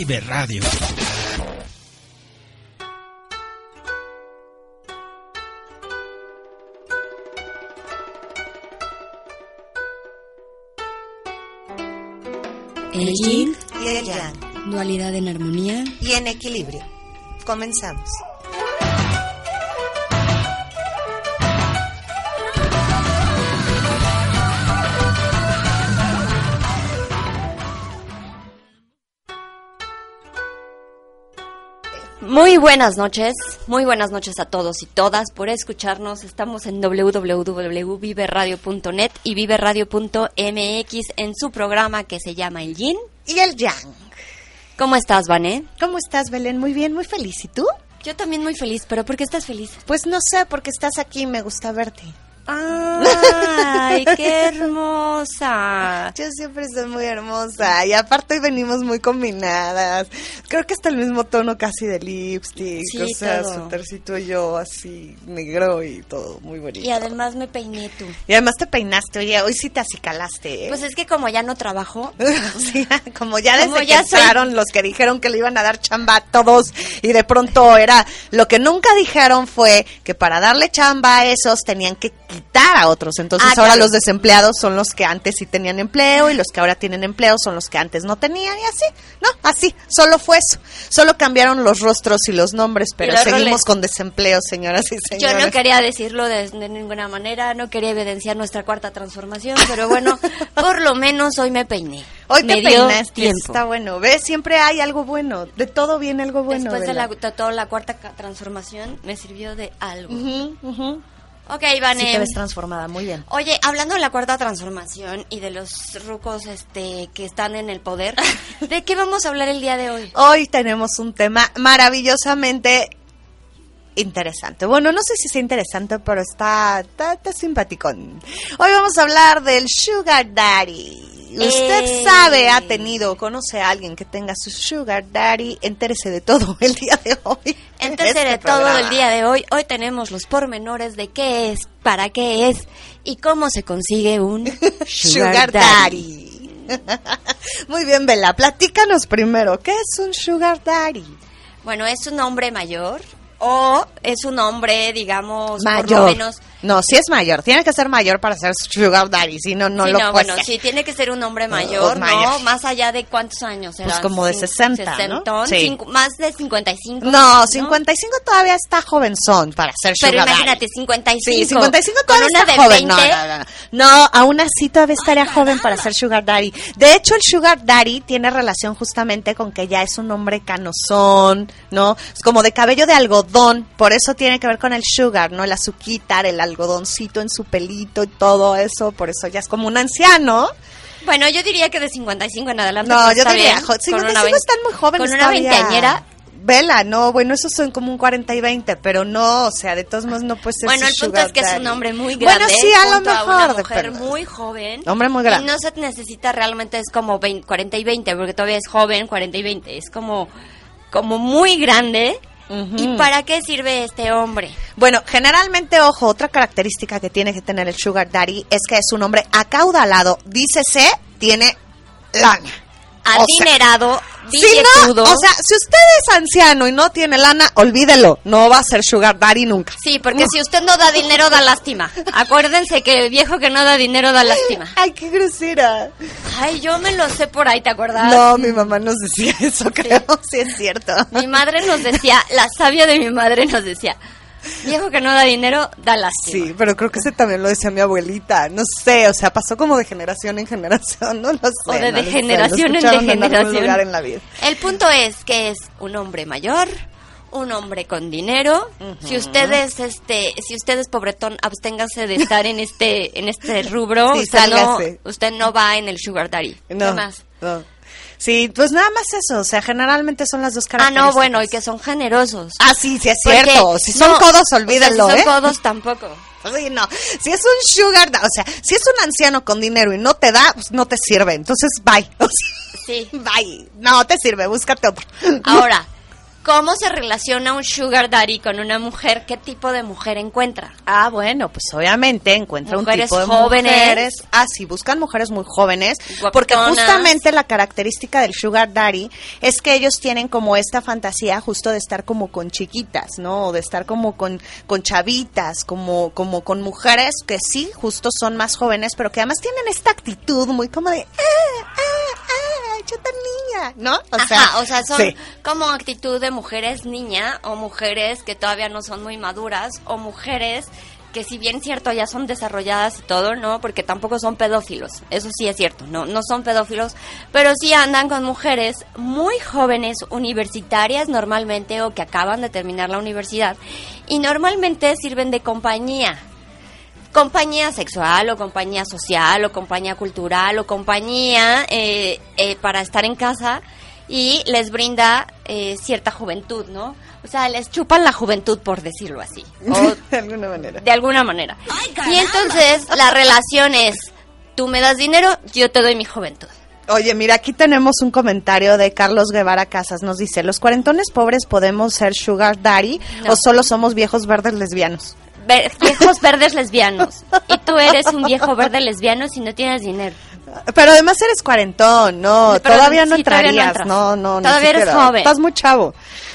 Vive Radio. El yin y el yang. Dualidad en armonía y en equilibrio. Comenzamos. Muy buenas noches, muy buenas noches a todos y todas por escucharnos. Estamos en www.viveradio.net y viveradio.mx en su programa que se llama El Yin y el Yang. ¿Cómo estás, Vané? ¿Cómo estás, Belén? Muy bien, muy feliz. ¿Y tú? Yo también muy feliz, pero ¿por qué estás feliz? Pues no sé, porque estás aquí y me gusta verte. ¡Ay, qué hermosa! Yo siempre soy muy hermosa y aparte hoy venimos muy combinadas. Creo que hasta el mismo tono casi de lipstick, Sí, o sea, todo. suétercito y yo así negro y todo muy bonito. Y además me peiné tú. Y además te peinaste, oye, hoy sí te acicalaste, ¿eh? Pues es que como ya no trabajo, Sí, como ya desde Como que ya soy- entraron los que dijeron que le iban a dar chamba a todos y de pronto era lo que nunca dijeron fue que para darle chamba a esos tenían que quitar a otros. Entonces Ah, ahora claro. los desempleados son los que antes sí tenían empleo y los que ahora tienen empleo son los que antes no tenían y así. No, así, solo fue eso. Solo cambiaron los rostros y los nombres, pero los seguimos roles. con desempleo, señoras y yo señores. no quería decirlo de, de ninguna manera, no quería evidenciar nuestra cuarta transformación, pero bueno, por lo menos hoy me peiné. Hoy me te peinaste, tiempo. está bueno. ¿Ves? Siempre hay algo bueno. De todo viene algo bueno. Después de, la, de toda la cuarta transformación me sirvió de algo. Ujú, ujú. Ok, Sí Vane. te ves transformada, muy bien. Oye, hablando de la cuarta transformación y de los rucos este, que están en el poder, ¿de qué vamos a hablar el día de hoy? Hoy tenemos un tema maravillosamente interesante. Bueno, no sé si sea interesante, pero está, está, está simpaticón. Hoy vamos a hablar del Sugar Daddy. Usted Eh. sabe, ha tenido, conoce a alguien que tenga su Sugar Daddy, entérese de todo el día de hoy. en Entonces, este de todo el día de hoy, hoy tenemos los pormenores de qué es, para qué es y cómo se consigue un Sugar Daddy. Muy bien, Bella, platícanos primero, ¿qué es un Sugar Daddy? Bueno, ¿es un hombre mayor o es un hombre, digamos, por lo Mayor. menos... No, sí es mayor. Tiene que ser mayor para ser Sugar Daddy, si no, no Sí, lo no, puede bueno, sí, tiene que ser un hombre mayor, ¿no? mayor. Más allá de cuántos años Pues era. como de Cin- 60, ¿no? Sí. cincu- más de 55. No, 55 todavía está jovenzón para ser Pero Sugar imagínate, Daddy. 55. Sí, 55 con todavía una está de joven. 20. No, no, no, no. No, aún así todavía estaría joven para ser Sugar Daddy. De hecho, el Sugar Daddy tiene relación justamente con que ya es un hombre canosón, ¿no? Es como de cabello de algodón. Por eso tiene que ver con el sugar, ¿no? El azuquitar, el algodoncito en su pelito y todo eso. Por eso ya es como un anciano. Bueno, yo diría que de 55 en adelante. No, pues, yo diría, bien. jo- Con 55 una están muy jóvenes Con una todavía. veinteañera. Vela, no, bueno, esos son como un 40 y 20, pero no, o sea, de todos modos no puede ser Bueno, el punto es que es un daddy. hombre muy grande. Bueno, sí, a lo mejor. una de- mujer muy joven. Hombre muy grande. Y no se necesita realmente, es como 20 40 y 20, porque todavía es joven, 40 y 20. Es como, como muy grande. ¿Y para qué sirve este hombre? Bueno, generalmente, ojo, otra característica que tiene que tener el sugar daddy es que es un hombre acaudalado, dícese, tiene lana. O sea, Adinerado Si no, o sea, si usted es anciano y no tiene lana, olvídelo, no va a ser sugar daddy nunca. Sí, porque si usted no da dinero, da lástima. Acuérdense que el viejo que no da dinero da lástima. Ay, qué grosera. Ay, yo me lo sé por ahí, ¿te acuerdas? No, mi mamá nos decía eso, creo, sí es cierto. Mi madre nos decía, la sabia de mi madre nos decía, Viejo que no da dinero, da lástima. Sí, pero creo que ese también lo decía mi abuelita. No sé, o sea, pasó como de generación en generación, no lo sé. O de, generación en generación. En la vida. El punto es que es un hombre mayor, un hombre con dinero. Si ustedes, este, si ustedes pobretón, absténgase de estar en este, en este rubro. usted, no, usted no va en el sugar daddy. No, ¿Qué más? No. Sí, pues nada más eso, o sea, generalmente son las dos características. Ah, no, bueno, y que son generosos. Ah, sí, sí es cierto. Si son codos, olvídenlo, si son ¿eh? codos tampoco. Sí, no. Si es un sugar, o sea, si es un anciano con dinero y no te da, pues no te sirve. Entonces, bye. sí. Bye. No te sirve, búscate otro. Ahora, ¿Cómo se relaciona un sugar daddy con una mujer? ¿Qué tipo de mujer encuentra? Ah, bueno, pues obviamente encuentra un tipo de jóvenes. mujeres. Ah, sí, buscan mujeres muy jóvenes. Porque justamente la característica del sugar daddy es que ellos tienen como esta fantasía justo de estar como con chiquitas, ¿no? O de estar como con, con chavitas, como, como con mujeres que sí, justo son más jóvenes, pero que además tienen esta actitud muy como de... Ah, ah, ah, yo tan niña, ¿no? O sea, o sea son como actitud de mujeres niña o mujeres que todavía no son muy maduras o mujeres que si bien cierto ya son desarrolladas y todo, ¿no? Porque tampoco son pedófilos, eso sí es cierto, no, no son pedófilos, pero sí andan con mujeres muy jóvenes, universitarias normalmente o que acaban de terminar la universidad y normalmente sirven de compañía, compañía sexual o compañía social o compañía cultural o compañía eh, eh, para estar en casa y les brinda eh, cierta juventud, ¿no? O sea, les chupan la juventud, por decirlo así. de alguna manera. De alguna manera. y entonces la relación es, tú me das dinero, yo te doy mi juventud. Oye, mira, aquí tenemos un comentario de Carlos Guevara Casas. Nos dice, ¿los cuarentones pobres podemos ser sugar daddy o solo somos viejos verdes lesbianos? Viejos verdes lesbianos. Y tú eres un viejo verde lesbiano si no tienes dinero. Pero además eres cuarentón, no, todavía no entrarías, no, no, no, todavía eres joven. Estás muy chavo,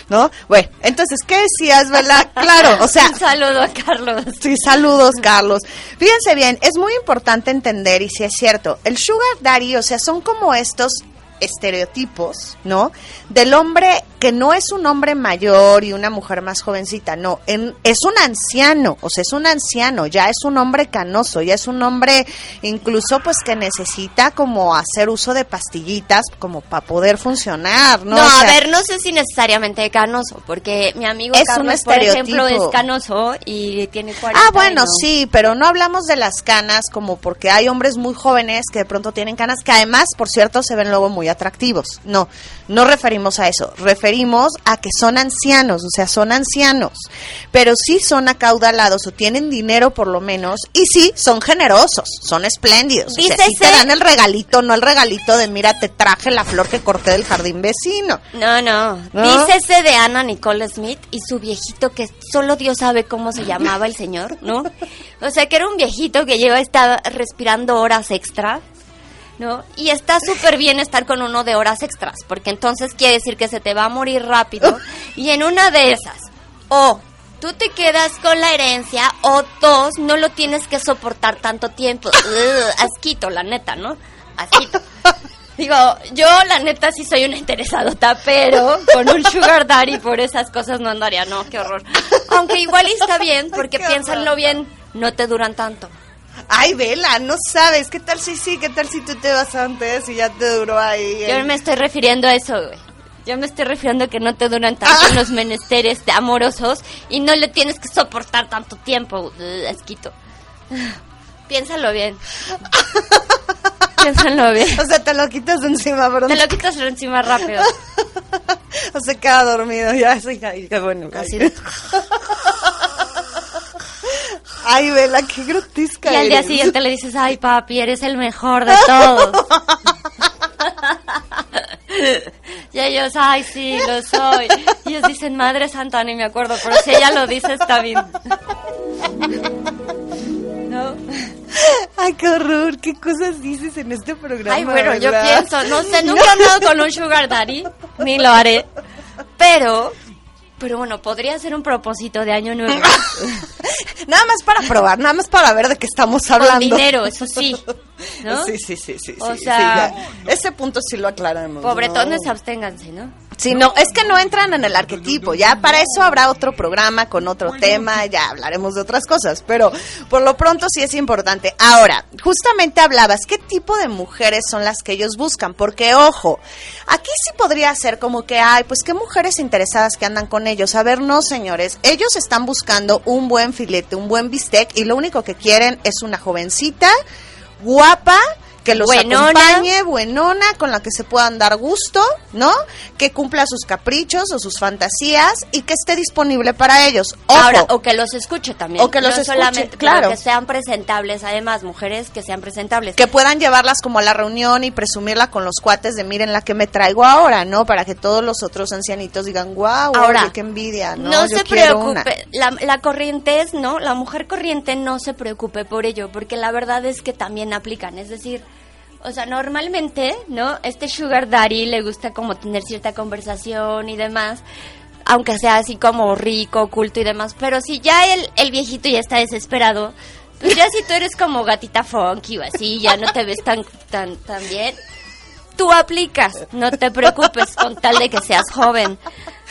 ¿no? Bueno, entonces, ¿qué decías, verdad? Claro, o sea... Un saludo a Carlos. Sí, saludos, Carlos. Fíjense bien, es muy importante entender, y si es cierto, el sugar daddy, o sea, son como estos estereotipos, ¿no? Del hombre que no es un hombre mayor y una mujer más jovencita, no, es un anciano, o sea, es un anciano, ya es un hombre canoso, ya es un hombre incluso pues que necesita como hacer uso de pastillitas como para poder funcionar, ¿no? No, a ver, no sé si necesariamente canoso, porque mi amigo es Carlos, por ejemplo, es canoso y tiene 40 Ah, bueno, sí, pero no hablamos de las canas como porque hay hombres muy jóvenes que de pronto tienen canas que además, por cierto, se ven luego muy atractivos. No, no referimos a eso, referimos a que son ancianos, o sea, son ancianos, pero sí son acaudalados o tienen dinero por lo menos y sí son generosos, son espléndidos. O sea, te dan el regalito, no el regalito de mira, te traje la flor que corté del jardín vecino. No, no. ¿No? Dícese de Ana Nicole Smith y su viejito que solo Dios sabe cómo se llamaba el señor, ¿no? O sea, que era un viejito que lleva estar respirando horas extra ¿no? Y está súper bien estar con uno de horas extras, porque entonces quiere decir que se te va a morir rápido. Y en una de esas, o tú te quedas con la herencia, o dos, no lo tienes que soportar tanto tiempo. asquito, la neta, ¿no? Asquito. Digo, yo la neta sí soy una interesadota, pero con un sugar daddy por esas cosas no andaría, no, qué horror. Aunque igual está bien, porque piénsenlo bien, no te duran tanto. Ay, vela, no sabes. ¿Qué tal si sí? ¿Qué tal si tú te vas antes y ya te duró ahí? Yo me estoy refiriendo a eso, güey. Yo me estoy refiriendo a que no te duran tanto ah. los menesteres amorosos y no le tienes que soportar tanto tiempo, asquito. Piénsalo bien. Piénsalo bien. O sea, te lo quitas encima, perdón. Te lo quitas encima rápido. o se queda dormido, ya, sí, qué bueno. Así. Ay, Vela, qué grotesca. Y al día siguiente le dices, ay, papi, eres el mejor de todos. y ellos, ay, sí, lo soy. Y ellos dicen, Madre Santa, ni me acuerdo, pero si ella lo dice, está bien. ¿No? Ay, qué horror, qué cosas dices en este programa. Ay, bueno, yo pienso, no sé, nunca he andado con un sugar daddy, ni lo haré, pero, pero bueno, podría ser un propósito de año nuevo. Nada más para probar, nada más para ver de qué estamos hablando. Con dinero, eso sí, ¿no? Sí, sí, sí, sí. O sí, sea- sí, ese punto sí lo aclaramos. Pobretones, ¿no? absténganse, ¿no? Sí, no, es que no entran en el arquetipo. Ya para eso habrá otro programa con otro tema, ya hablaremos de otras cosas, pero por lo pronto sí es importante. Ahora, justamente hablabas, ¿qué tipo de mujeres son las que ellos buscan? Porque, ojo, aquí sí podría ser como que, ay, pues qué mujeres interesadas que andan con ellos. A ver, no, señores, ellos están buscando un buen filete, un buen bistec, y lo único que quieren es una jovencita, guapa, que los Buenona. acompañe, buenona, con la que se puedan dar gusto, ¿no? Que cumpla sus caprichos o sus fantasías y que esté disponible para ellos. Ojo, Ahora, o que los escuche también. O que los no escuche, solamente, claro. que sean presentables, además, mujeres que sean presentables. que puedan llevarlas como a la reunión y presumirla con los cuates de miren la que me traigo ahora, ¿no? Para que todos los otros ancianitos digan, wow, Ahora, qué envidia, ¿no? No, Yo se quiero una". preocupe, la, la corriente es, ¿no? La mujer corriente no se preocupe por ello, porque la verdad es que también aplican, es decir, o sea, normalmente, ¿no? Este sugar daddy le gusta como tener cierta conversación y demás, aunque sea así como rico, culto y demás, pero si ya el, el viejito ya está desesperado, pues ya si tú eres como gatita funky o así, ya no te ves tan, tan, tan bien, tú aplicas, no te preocupes con tal de que seas joven.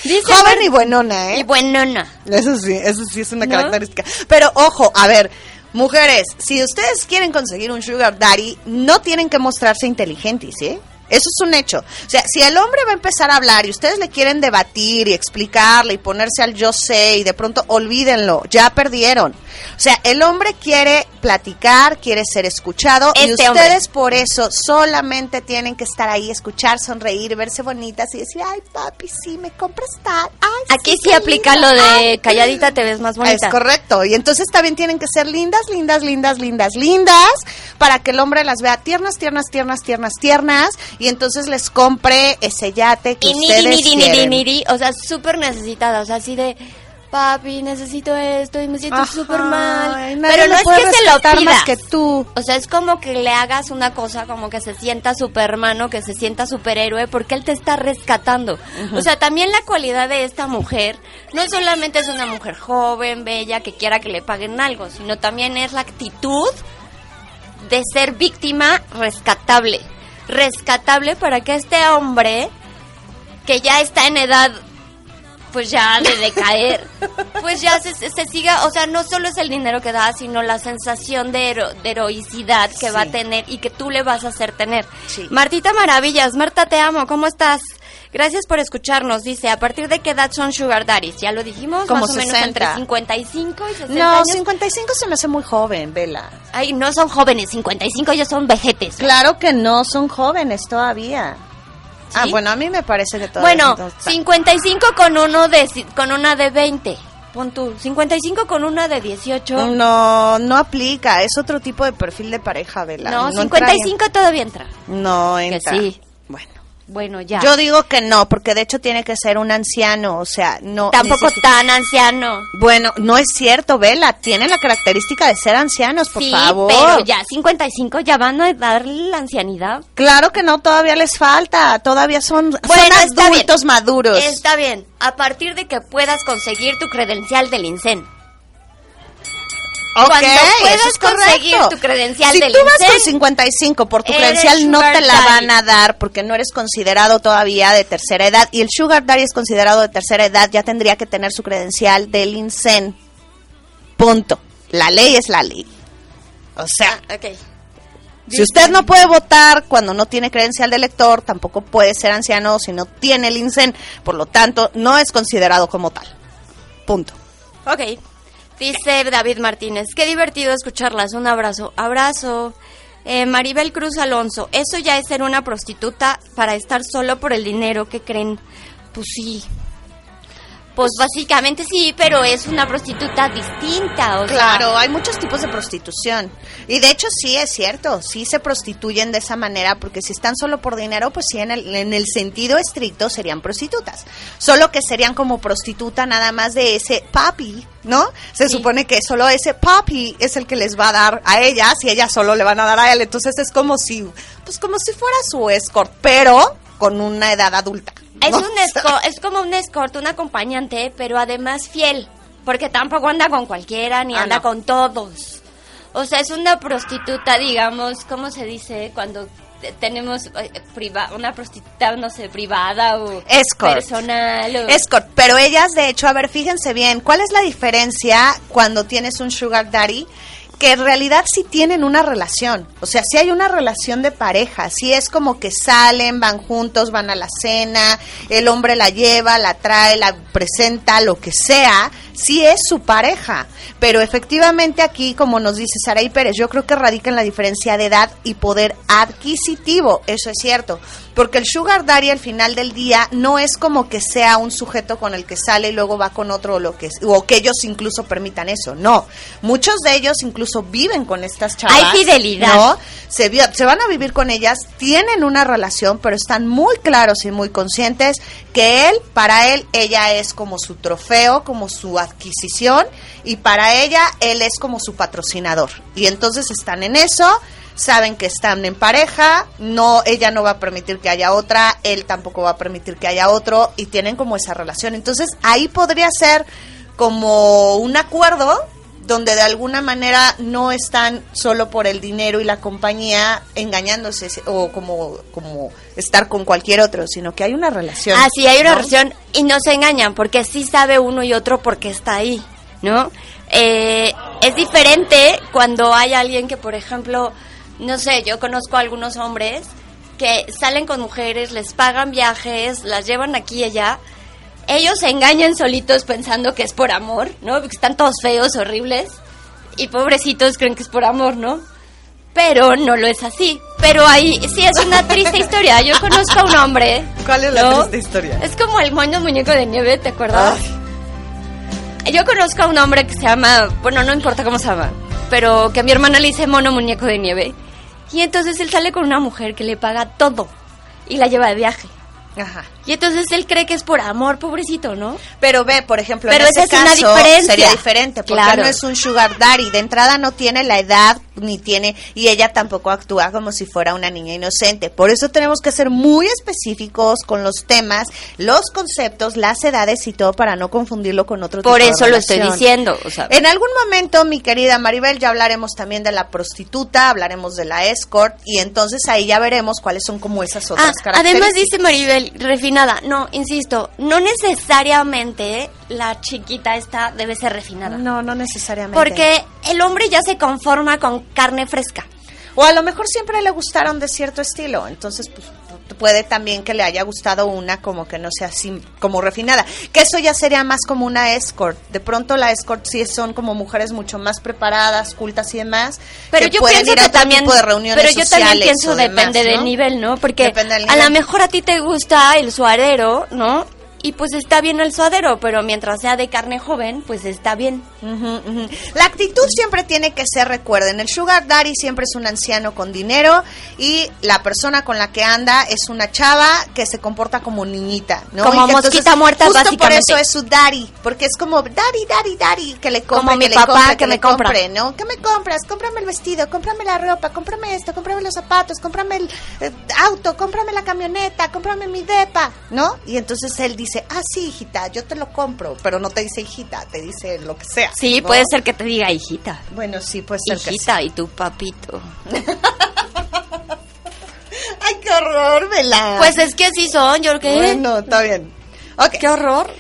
Dice Joven y buenona, ¿eh? y buenona. Eso sí, eso sí es una ¿No? característica. Pero ojo, a ver, mujeres, si ustedes quieren conseguir un sugar daddy, no tienen que mostrarse inteligentes, ¿eh? Eso es un hecho. O sea, si el hombre va a empezar a hablar y ustedes le quieren debatir y explicarle y ponerse al yo sé y de pronto olvídenlo, ya perdieron. O sea, el hombre quiere platicar, quiere ser escuchado y Este ustedes por eso solamente tienen que estar ahí, escuchar, sonreír, verse bonitas y decir, ay papi, sí, me compras tal. Ay, Aquí sí aplica lo de calladita te ves más bonita. es correcto. Y entonces también tienen que ser lindas, lindas, lindas, lindas, lindas, para que el hombre las vea tiernas, tiernas, tiernas, tiernas, tiernas, y entonces les compre ese yate que Y ustedes niri, niri, quieren. niri, o sea, súper necesitada, o sea, así de, papi, necesito esto y me siento Ajá, súper mal. Pero no es que se lo pidas. más que tú. O sea, es como que le hagas una cosa como que se sienta supermano, que se sienta superhéroe, porque él te está rescatando. O sea, también la cualidad de esta mujer no solamente es una mujer joven, bella, que quiera que le paguen algo, sino también es la actitud de ser víctima rescatable. Rescatable para que este hombre, que ya está en edad pues ya de decaer, pues ya se, se- siga, o sea, no solo es el dinero que da, sino la sensación de, hero- de heroicidad que va a tener y que tú le vas a hacer tener. Sí. Martita Maravillas, Marta, te amo, ¿cómo estás? Gracias por escucharnos, dice, ¿a partir de qué edad son sugar daddies? Ya lo dijimos, Como más o menos 60. entre 55 y 60 No, años. 55 se me hace muy joven, Vela. Ay, no son jóvenes, 55 ya son vejetes. Claro que no, son jóvenes todavía. Ah, bueno, a mí me parece que todavía Bueno, no está. 55 con uno de con una de 20. Pon tú, 55 con una de 18. No, no aplica, es otro tipo de perfil de pareja, Vela. No, entra 55 todavía entra. en- No Que entra. sí. Bueno. Bueno, ya. Yo digo que no, porque de hecho tiene que ser un anciano, o sea, no. Tampoco tan anciano. Bueno, no es cierto, Vela, tiene la característica de ser ancianos, por sí, favor. pero ya 55 ya van a darle la ancianidad. Claro que no, todavía les falta, todavía son, son Bueno, está adultos maduros. Está bien, a partir de que puedas conseguir tu credencial del INSEN. Ok, cuando eso puedas es correcto. conseguir tu credencial si del tú vas con 55 por tu credencial no te la van a dar porque no eres considerado todavía de tercera edad. Y el sugar daddy es considerado de tercera edad ya tendría que tener su credencial del INSEN. Punto. La ley es la ley. O sea Ok. si usted no puede votar cuando no tiene credencial de elector tampoco puede ser anciano si no tiene el INSEN. Por lo tanto no es considerado como tal. Punto. Ok. Dice David Martínez, qué divertido escucharlas. Un abrazo. Abrazo. Eh, Maribel Cruz Alonso, eso ya es ser una prostituta para estar solo por el dinero que creen. Pues sí. Pues básicamente sí, pero es una prostituta distinta, o sea, Claro, hay muchos tipos de prostitución. Y de hecho sí es cierto, sí se prostituyen de esa manera, porque si están solo por dinero, pues sí, en el, en el sentido estricto serían prostitutas. Solo que serían como prostituta nada más de ese papi, ¿no? Se Sí. supone que solo ese papi es el que les va a dar a ellas y ellas solo le van a dar a él. Entonces es como si, pues como si fuera su escort, pero con una edad adulta. es un esco- es como un escort, un acompañante, pero además fiel, porque tampoco anda con cualquiera ni Ah, anda no. con todos. O sea, es una prostituta, digamos, ¿cómo se dice cuando te- tenemos eh, priva- una prostituta, no sé, privada o Escort. personal? o- Escort, pero ellas, de hecho, a ver, fíjense bien, ¿cuál es la diferencia cuando tienes un sugar daddy? Que en realidad sí tienen una relación, o sea, sí hay una relación de pareja, sí es como que salen, van juntos, van a la cena, el hombre la lleva, la trae, la presenta, lo que sea, sí es su pareja, pero efectivamente aquí, como nos dice Saraí Pérez, yo creo que radica en la diferencia de edad y poder adquisitivo, eso es cierto, porque el sugar daddy al final del día no es como que sea un sujeto con el que sale y luego va con otro o lo que o que ellos incluso permitan eso, no. Muchos de ellos incluso viven con estas chavas. Hay fidelidad. ¿no? Se, se van a vivir con ellas, tienen una relación, pero están muy claros y muy conscientes que él, para él, ella es como su trofeo, como su adquisición, y para ella, él es como su patrocinador. Y entonces están en eso, saben que están en pareja, no, ella no va a permitir que haya otra, él tampoco va a permitir que haya otro, y tienen como esa relación. Entonces ahí podría ser como un acuerdo donde de alguna manera no están solo por el dinero y la compañía engañándose o como, como estar con cualquier otro, sino que hay una relación. Ah, sí, hay una ¿no? relación y no se engañan porque sí sabe uno y otro porque está ahí, ¿no? Eh, es diferente cuando hay alguien que, por ejemplo, no sé, yo conozco a algunos hombres que salen con mujeres, les pagan viajes, las llevan aquí y allá. Ellos se engañan solitos pensando que es por amor, ¿no? Porque están todos feos, horribles. Y pobrecitos creen que es por amor, ¿no? Pero no lo es así. Pero ahí sí es una triste historia. Yo conozco a un hombre. ¿Cuál es la ¿no? triste historia? Es como el moño muñeco de nieve, ¿te acuerdas? Yo conozco a un hombre que se llama, bueno, no importa cómo se llama, pero que a mi hermana le dice mono muñeco de nieve. Y entonces él sale con una mujer que le paga todo y la lleva de viaje. Ajá. Y entonces él cree que es por amor, pobrecito, ¿no? Pero ve, por ejemplo, Pero en ese es una caso diferencia. sería diferente, porque Claro. no es un sugar daddy. De entrada no tiene la edad, ni tiene, y ella tampoco actúa como si fuera una niña inocente. Por eso tenemos que ser muy específicos con los temas, los conceptos, las edades y todo para no confundirlo con otro Por tipo de eso lo estoy diciendo, o sea, En algún momento, mi querida Maribel, ya hablaremos también de la prostituta, hablaremos de la escort, y entonces ahí ya veremos cuáles son como esas otras Ah, características. además dice Maribel, refinada. No, insisto, no necesariamente la chiquita esta debe ser refinada. No, no necesariamente. Porque el hombre ya se conforma con carne fresca. O a lo mejor siempre le gustaron de cierto estilo, entonces pues puede también que le haya gustado una como que no sea así como refinada, que eso ya sería más como una escort. De pronto la escort sí son como mujeres mucho más preparadas, cultas y demás, Pero que yo pueden pienso ir a que otro también, tipo de reuniones pero yo también pienso demás, depende ¿no? del nivel, ¿no? Porque a lo mejor a ti te gusta el suadero, ¿no? Y pues está bien el suadero, pero mientras sea de carne joven, pues está bien. La actitud siempre tiene que ser, recuerden, el sugar daddy siempre es un anciano con dinero y la persona con la que anda es una chava que se comporta como niñita, ¿no? Como mosquita muerta, justo básicamente. por eso es su daddy, porque es como daddy, daddy, daddy, que le compre, Como mi que le papá, compre, que me compra. compre, ¿no? ¿Qué me compras? Cómprame el vestido, cómprame la ropa, cómprame esto, cómprame los zapatos, cómprame el eh, auto, cómprame la camioneta, cómprame mi depa, ¿no? Y entonces él dice, ah, sí, hijita, yo te lo compro, pero no te dice hijita, te dice lo que sea. Sí, ¿no? puede ser que te diga hijita. Bueno, sí, puede ser que Hijita y tu papito. Ay, qué horror, Vela. Pues es que así son, yo qué. Bueno, está bien. Qué horror.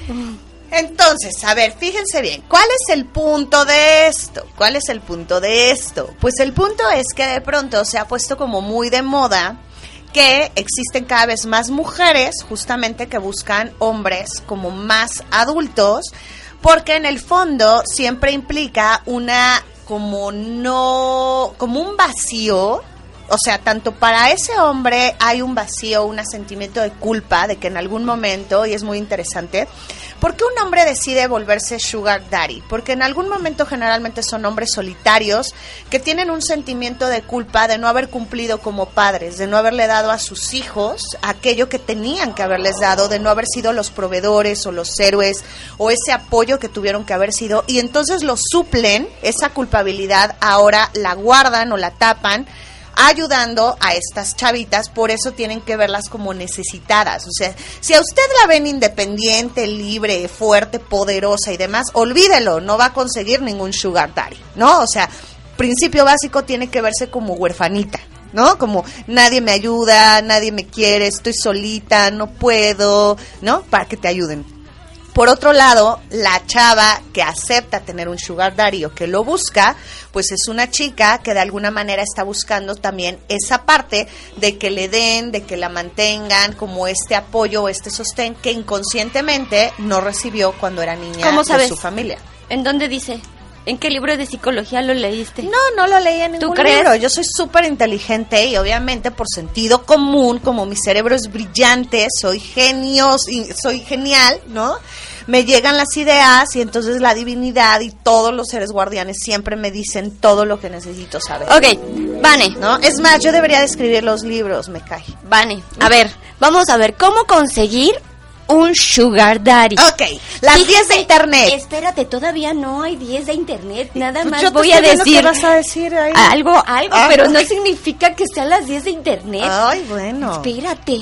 Entonces, a ver, fíjense bien, ¿cuál es el punto de esto? ¿Cuál es el punto de esto? Pues el punto es que de pronto se ha puesto como muy de moda que existen cada vez más mujeres justamente que buscan hombres como más adultos, porque en el fondo siempre implica una como no, como un vacío o sea, tanto para ese hombre hay un vacío, un sentimiento de culpa de que en algún momento, y es muy interesante, ¿Por qué un hombre decide volverse sugar daddy? Porque en algún momento generalmente son hombres solitarios que tienen un sentimiento de culpa de no haber cumplido como padres, de no haberle dado a sus hijos aquello que tenían que haberles dado, de no haber sido los proveedores o los héroes o ese apoyo que tuvieron que haber sido y entonces lo suplen, esa culpabilidad ahora la guardan o la tapan ayudando a estas chavitas, por eso tienen que verlas como necesitadas. O sea, si a usted la ven independiente, libre, fuerte, poderosa y demás, olvídelo, no va a conseguir ningún sugar daddy, ¿no? O sea, principio básico tiene que verse como huerfanita. ¿No? Como nadie me ayuda, nadie me quiere, estoy solita, no puedo, ¿no? Para que te ayuden. Por otro lado, la chava que acepta tener un sugar daddy o que lo busca, pues es una chica que de alguna manera está buscando también esa parte de que le den, de que la mantengan, como este apoyo o este sostén que inconscientemente no recibió cuando era niña ¿Cómo de su familia. ¿En dónde dice? ¿En qué libro de psicología lo leíste? No, no lo leí en ¿Tú ningún crees? libro. Yo soy súper inteligente y obviamente por sentido común, como mi cerebro es brillante, soy genio, soy genial, ¿no? Me llegan las ideas y entonces la divinidad y todos los seres guardianes siempre me dicen todo lo que necesito saber. Ok, Vane, ¿No? Es más, yo debería de escribir los libros, me cae. Vane, a ver, vamos a ver cómo conseguir un sugar daddy. Ok, las Fíjate, 10 de internet. Espérate, todavía no hay 10 de internet. Nada Pues más yo voy a decir vas a decir ahí. algo, algo, Ah. pero no significa que sean las 10 de internet. Ay, bueno. Espérate,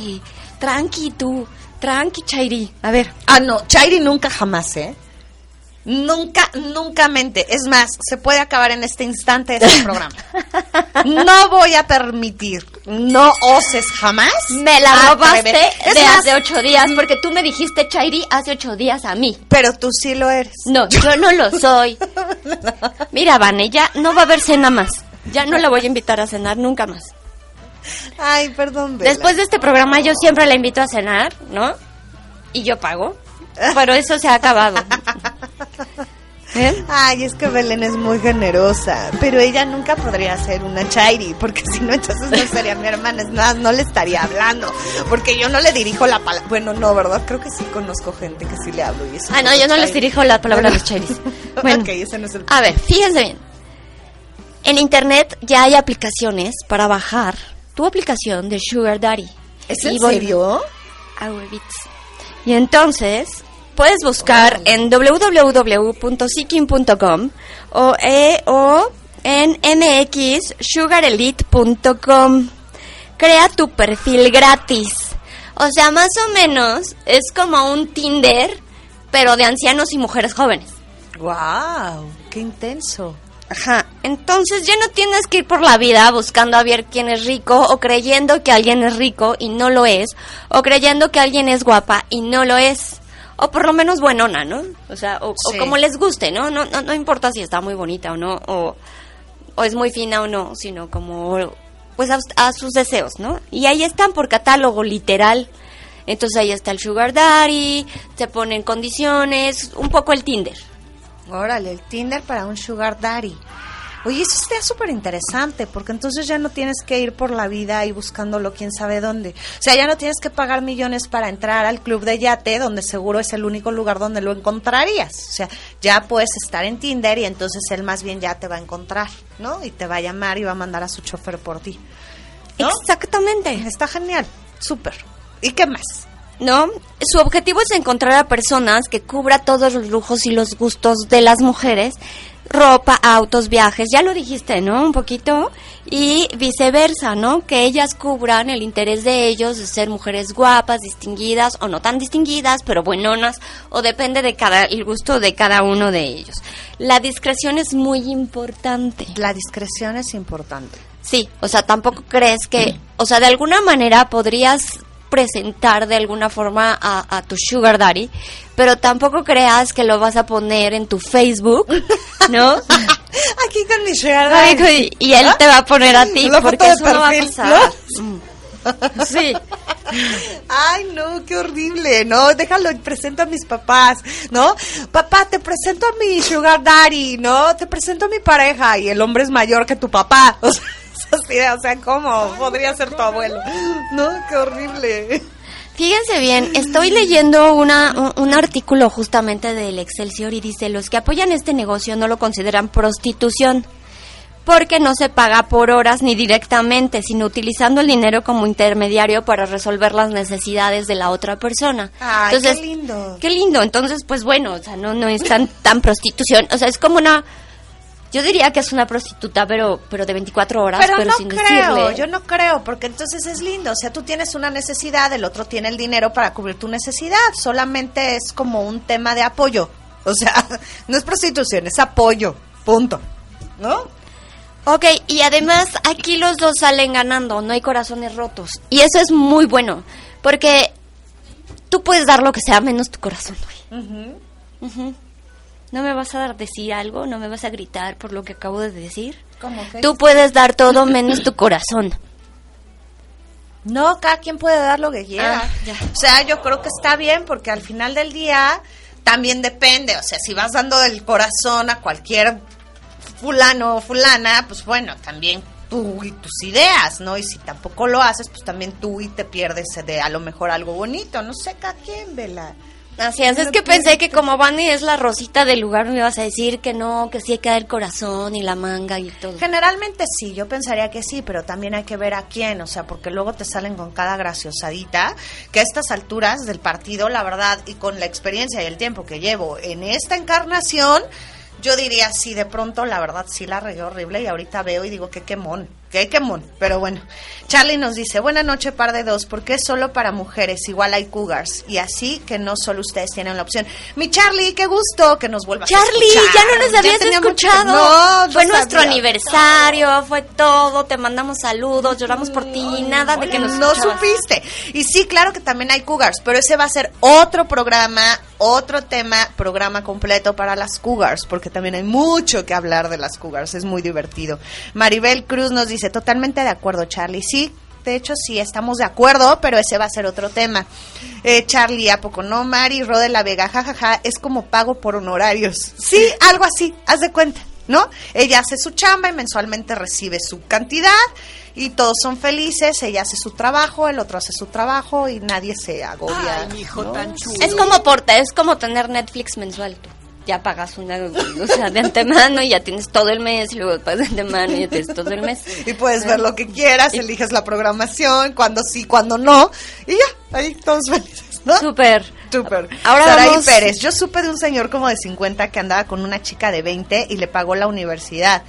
tranqui tú, tranqui Chairi. A ver, Ah, no, Chairi nunca jamás, ¿eh? Nunca, nunca mente. Es más, se puede acabar en este instante este programa. No voy a permitir, no oses jamás. me la robaste de más, hace ocho días porque tú me dijiste Chairi hace ocho días a mí. Pero tú sí lo eres. No, yo no lo soy. Mira, Vane, ya no va a haber cena más. Ya no la voy a invitar a cenar nunca más. Ay, perdón. Después de este programa yo siempre la invito a cenar, ¿no? Y yo pago. Pero eso se ha acabado. ¿Eh? Ay, es que Belén es muy generosa, pero ella nunca podría ser una Chairi, porque si no, entonces no sería mi hermana, es más, no le estaría hablando, porque yo no le dirijo la palabra. Bueno, no, ¿verdad? Creo que sí conozco gente que sí le hablo y eso. Ah, no, yo no les dirijo la palabra a los chairis. Bueno, ok, ese no es el a ver, fíjense bien. En internet ya hay aplicaciones para bajar tu aplicación de Sugar Daddy. ¿Es Y en serio? Beats. Y entonces puedes buscar en www.seeking.com o, eh, o en mxsugarelite.com. Crea tu perfil gratis. O sea, más o menos es como un Tinder, pero de ancianos y mujeres jóvenes. ¡Wow! ¡Qué intenso! Ajá. Entonces ya no tienes que ir por la vida buscando a ver quién es rico o creyendo que alguien es rico y no lo es, o creyendo que alguien es guapa y no lo es. O por lo menos buenona, ¿no? O sea, o, como les guste, ¿no? No, no, no importa si está muy bonita o no, o, o es muy fina o no, sino como, pues a, a sus deseos, ¿no? Y ahí están por catálogo, literal. Entonces ahí está el Sugar Daddy, se ponen condiciones, un poco el Tinder. Órale, el Tinder para un Sugar Daddy. Oye, eso está súper interesante, porque entonces ya no tienes que ir por la vida ahí buscándolo quién sabe dónde. O sea, ya no tienes que pagar millones para entrar al club de yate, donde seguro es el único lugar donde lo encontrarías. O sea, ya puedes estar en Tinder y entonces él más bien ya te va a encontrar, ¿no? Y te va a llamar y va a mandar a su chofer por ti. ¿No? Exactamente. Está genial, súper. ¿Y qué más? ¿no? Su objetivo es encontrar a personas que cubra todos los lujos y los gustos de las mujeres, ropa, autos, viajes, ya lo dijiste, ¿no? Un poquito. Y viceversa, ¿no? Que ellas cubran el interés de ellos de ser mujeres guapas, distinguidas o no tan distinguidas, pero buenonas, o depende de cada, el gusto de cada uno de ellos. La discreción es muy importante. La discreción es importante. Sí, o sea, tampoco crees que, o sea, de alguna manera podrías presentar de alguna forma a, a tu sugar daddy, pero tampoco creas que lo vas a poner en tu Facebook, ¿no? Aquí con mi Sugar Daddy. y, él te va a poner a ti, La porque eso no va a perfil, pasar. Mm. Sí, Ay, no, qué horrible, ¿no? Déjalo, presento a mis papás, ¿no? Papá, te presento a mi sugar daddy, ¿no? Te presento a mi pareja y el hombre es mayor que tu papá. O sea, o sea, ¿cómo? Podría ser tu abuelo. No, qué horrible. Fíjense bien, estoy leyendo una, un, un artículo justamente del Excelsior y dice, los que apoyan este negocio no lo consideran prostitución porque no se paga por horas ni directamente, sino utilizando el dinero como intermediario para resolver las necesidades de la otra persona. Ay, Entonces, qué lindo. Qué lindo. Entonces, pues bueno, o sea, no no es tan tan prostitución, o sea, es como una yo diría que es una prostituta, pero pero de 24 horas, pero, Pero no sin creo, decirle. yo no creo, porque entonces es lindo. O sea, tú tienes una necesidad, el otro tiene el dinero para cubrir tu necesidad. Solamente es como un tema de apoyo. O sea, no es prostitución, es apoyo. Punto. ¿No? Ok, y además aquí los dos salen ganando, no hay corazones rotos. Y eso es muy bueno, porque tú puedes dar lo que sea menos tu corazón. ¿No me vas a dar decir algo? ¿No me vas a gritar por lo que acabo de decir? ¿Cómo que? Tú puedes dar todo menos tu corazón. No, cada quien puede dar lo que quiera. Ah, ya. O sea, yo creo que está bien porque al final del día también depende. O sea, si vas dando el corazón a cualquier fulano o fulana, pues bueno, también tú y tus ideas, ¿no? Y si tampoco lo haces, pues también tú y te pierdes de a lo mejor algo bonito. No sé, cada quien, vela. Así es, es que pensé que como Bunny es la rosita del lugar, me ibas a decir que no, que sí hay que dar el corazón y la manga y todo. Generalmente sí, yo pensaría que sí, pero también hay que ver a quién, o sea, porque luego te salen con cada graciosadita, que a estas alturas del partido, la verdad, y con la experiencia y el tiempo que llevo en esta encarnación, yo diría sí, de pronto, la verdad, sí la regué horrible y ahorita veo y digo, qué quemón, qué quemón, pero bueno. Charlie nos dice, buena noche, par de dos, porque es solo para mujeres, igual hay cougars, y así que no solo ustedes tienen la opción. Mi Charlie, qué gusto que nos vuelvas a Charlie, escuchar. ya no nos habías escuchado. No, no fue nuestro aniversario, fue todo, te mandamos saludos, lloramos por ti, nada de que nos no escuchabas. supiste. Y sí, claro que también hay cougars, pero ese va a ser otro programa, otro tema, programa completo para las cougars, porque también hay mucho que hablar de las cougars, es muy divertido. Maribel Cruz nos dice, totalmente de acuerdo, Charlie, sí. De hecho, sí, estamos de acuerdo, pero ese va a ser otro tema. Eh, Charlie, ¿a poco no? Mari, Ro de la Vega, jajaja, es como pago por honorarios. Sí, algo así, haz de cuenta. ¿no? Ella hace su chamba y mensualmente recibe su cantidad y todos son felices, ella hace su trabajo, el otro hace su trabajo y nadie se agobia. ¿no? Es como por, es como tener Netflix mensual tú. Ya pagas una, o sea, de antemano y ya tienes todo el mes y luego pagas de antemano y ya tienes todo el mes. Y puedes ver lo que quieras, eliges la programación, cuando sí, cuando no, y ya, ahí todos felices, ¿no? Súper. Súper. Ahora Saraí vamos- Pérez, yo supe de un señor como de 50 que andaba con una chica de 20 y le pagó la universidad.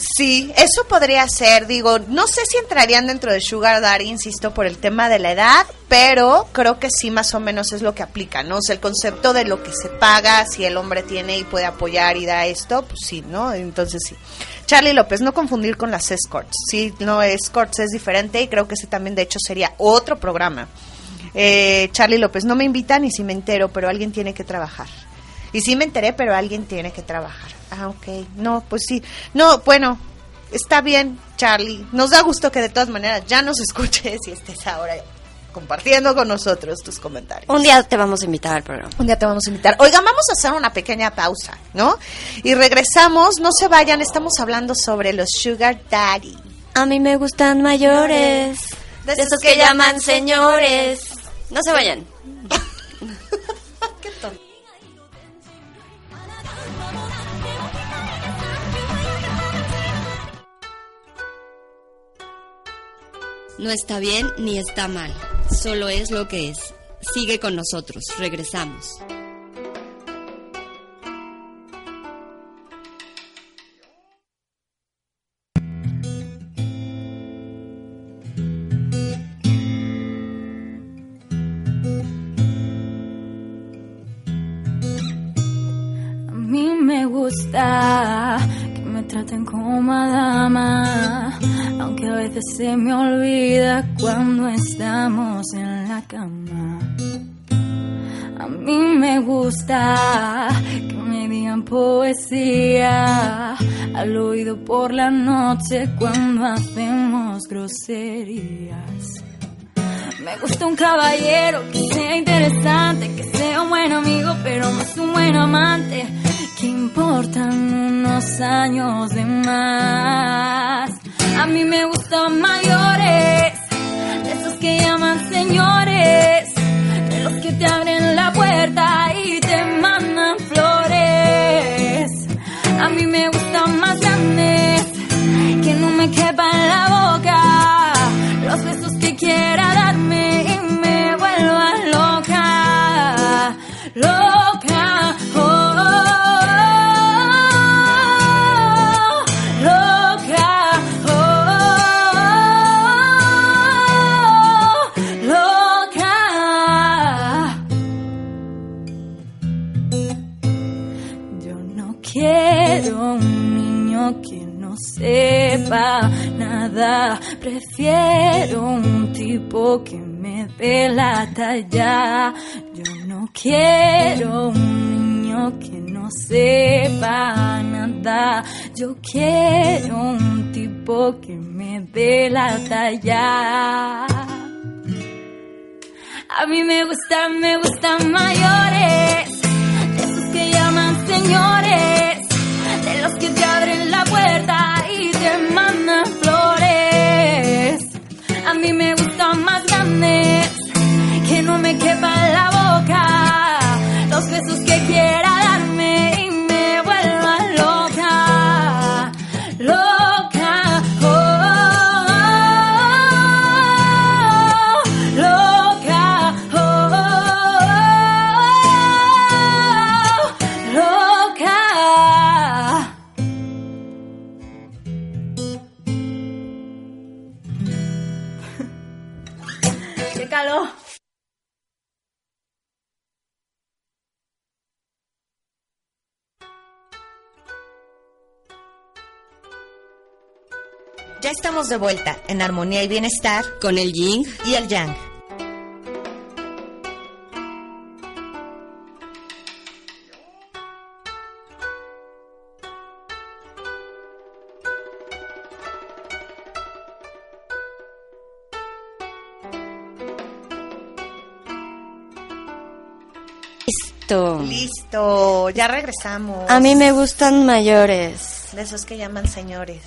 Sí, eso podría ser, digo, no sé si entrarían dentro de Sugar Daddy, insisto, por el tema de la edad, pero creo que sí más o menos es lo que aplica, ¿no? O sea, el concepto de lo que se paga, si el hombre tiene y puede apoyar y da esto, pues sí, ¿no? Entonces sí. Charlie López, no confundir con las escorts, sí, no, escorts es diferente y creo que ese también de hecho sería otro programa. Eh, Charlie López, no me invitan y si me entero, pero alguien tiene que trabajar. Y sí me enteré, pero alguien tiene que trabajar. Ah, ok. No, pues sí. No, bueno, está bien, Charlie. Nos da gusto que de todas maneras ya nos escuches y estés ahora compartiendo con nosotros tus comentarios. Un día te vamos a invitar al programa. Un día te vamos a invitar. Oigan, vamos a hacer una pequeña pausa, ¿no? Y regresamos, no se vayan, estamos hablando sobre los Sugar Daddy. A mí me gustan mayores. De esos que llaman señores. No se vayan. Qué tonto. No está bien ni está mal, solo es lo que es. Sigue con nosotros, regresamos. A mí me gusta que me traten como a veces se me olvida cuando estamos en la cama. A mí me gusta que me digan poesía al oído por la noche cuando hacemos groserías. Me gusta un caballero que sea interesante, que sea un buen amigo, pero más un buen amante. Que importan unos años de más. A mí me gustan mayores, de esos que llaman señores, de los que te abren la puerta y te mandan flores. A mí me gustan más grandes, que no me quepa en la boca, Prefiero un tipo que me dé la talla. Yo no quiero un niño que no sepa nada. Yo quiero un tipo que me dé la talla. A mí me gustan, me gustan mayores, de esos que llaman señores, de los que te abren la puerta y te mandan flores. Mí me gustan más grandes, que no me quepa en la boca, los besos que quiera estamos de vuelta en Armonía y Bienestar Con el Ying. y el Yang. Listo. Listo, ya regresamos. A mí me gustan mayores. De esos que llaman señores.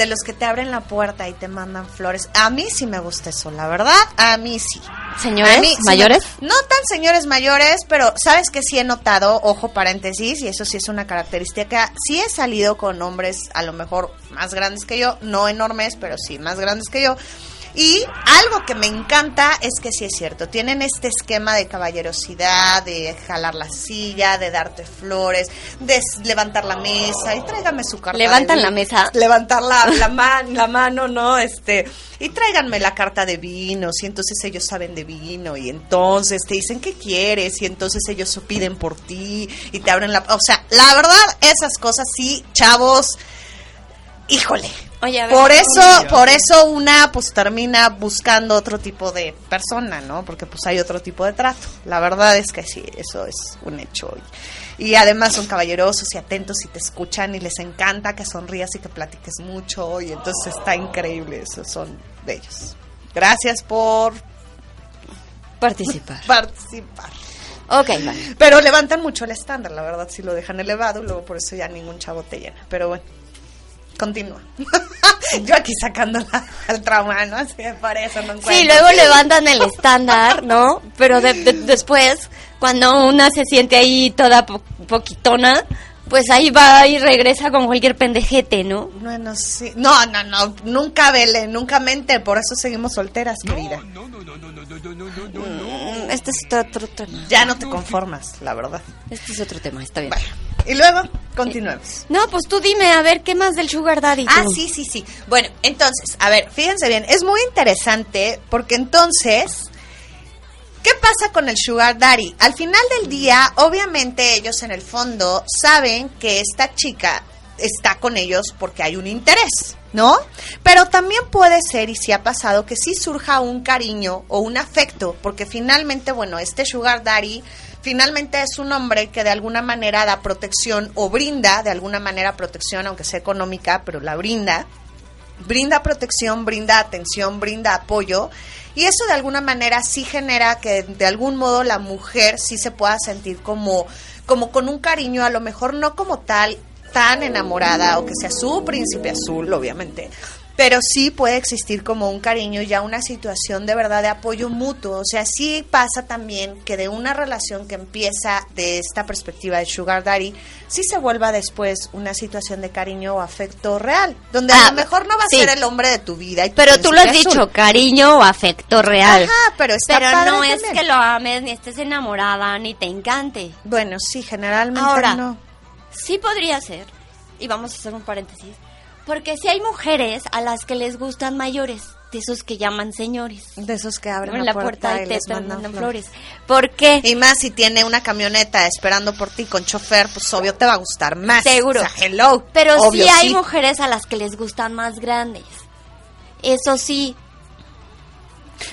De los que te abren la puerta y te mandan flores. A mí sí me gusta eso, la verdad. A mí sí. ¿Señores? Mí ¿Mayores? no tan señores mayores, pero sabes que sí he notado, ojo paréntesis, y eso sí es una característica. Sí he salido con hombres a lo mejor más grandes que yo, no enormes, pero sí más grandes que yo. Y algo que me encanta es que sí es cierto, tienen este esquema de caballerosidad, de jalar la silla, de darte flores, de levantar la mesa y tráigame su carta. de ¿Levantan vino. la mesa? Levantar la, la, man- la mano, ¿no? Este, y tráiganme la carta de vinos y entonces ellos saben de vino y entonces te dicen qué quieres y entonces ellos piden por ti y te abren la... O sea, la verdad, esas cosas sí, chavos, híjole. Oye, a ver, Por eso, por eso una pues termina buscando otro tipo de persona, ¿no? Porque pues hay otro tipo de trato. La verdad es que sí, eso es un hecho. Y, y además son caballerosos y atentos y te escuchan y les encanta que sonrías y que platiques mucho y entonces está increíble, esos son bellos. Gracias por Participar. participar. Ok, vale. Pero levantan mucho el estándar, la verdad, si lo dejan elevado, y luego por eso ya ningún chavo te llena. Pero bueno, continúa. Yo aquí sacando el trauma, ¿no? Así me parece, no encuentro. Sí, luego levantan el estándar, ¿no? Pero de- de- después, cuando una se siente ahí toda po- poquitona, pues ahí va y regresa con cualquier pendejete, ¿no? Bueno, sí. No, no, no, nunca vele, nunca mente, por eso seguimos solteras, querida. Este es otro, otro tema. Ya no te conformas, la verdad. Este es otro tema, está bien. Bueno, y luego continuemos. No, pues tú dime, a ver, ¿qué más del Sugar Daddy? Ah, sí, sí, sí. Bueno, entonces, a ver, fíjense bien, es muy interesante porque entonces, ¿qué pasa con el Sugar Daddy? Al final del día, obviamente ellos en el fondo saben que esta chica está con ellos porque hay un interés, ¿no? Pero también puede ser, y si ha pasado, que sí surja un cariño o un afecto, porque finalmente, bueno, este Sugar Daddy finalmente es un hombre que de alguna manera da protección o brinda de alguna manera protección, aunque sea económica, pero la brinda. Brinda protección, brinda atención, brinda apoyo. Y eso de alguna manera sí genera que de algún modo la mujer sí se pueda sentir como, como con un cariño, a lo mejor no como tal, tan enamorada o que sea su príncipe azul, obviamente. pero sí puede existir como un cariño, ya una situación de verdad de apoyo mutuo. O sea, sí pasa también que de una relación que empieza de esta perspectiva de Sugar Daddy, sí se vuelva después una situación de cariño o afecto real, donde a Ah, lo mejor no va a ser el hombre de tu vida. y tu Pero tú lo has dicho, azul. cariño o afecto real. Ajá, pero está Pero padre no es que lo ames, ni estés enamorada, ni te encante. Bueno, sí, generalmente Ahora, no. Sí podría ser, y vamos a hacer un paréntesis, porque si hay mujeres a las que les gustan mayores, de esos que llaman señores. De esos que abren En la, la puerta y y les mandan mandan flores. flores. ¿Por qué? Y más si tiene una camioneta esperando por ti con chofer, pues obvio te va a gustar más. Seguro. O sea, hello. Pero Obvio, sí hay sí. mujeres a las que les gustan más grandes. Eso sí,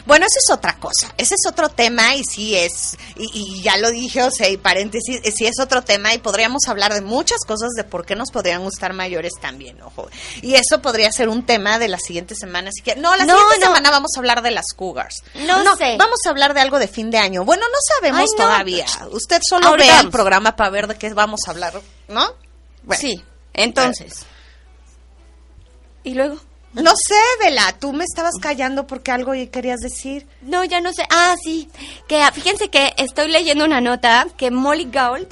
Bueno, eso es otra cosa. Ese es otro tema y sí es, y, y ya lo dije, o sea, y paréntesis, sí es otro tema y podríamos hablar de muchas cosas de por qué nos podrían gustar mayores también, ojo. Y eso podría ser un tema de la siguiente semana. Así que, no, la No, siguiente no. semana vamos a hablar de las cougars. No sé. Vamos a hablar de algo de fin de año. Bueno, no sabemos Ay, todavía. Usted solo vea el programa para ver de qué vamos a hablar, ¿no? Bueno. sí. Entonces. ¿Y luego? No sé, Vela, tú me estabas callando porque algo querías decir. No, ya no sé. Ah, sí. Que ah, fíjense que estoy leyendo una nota que Molly Gould,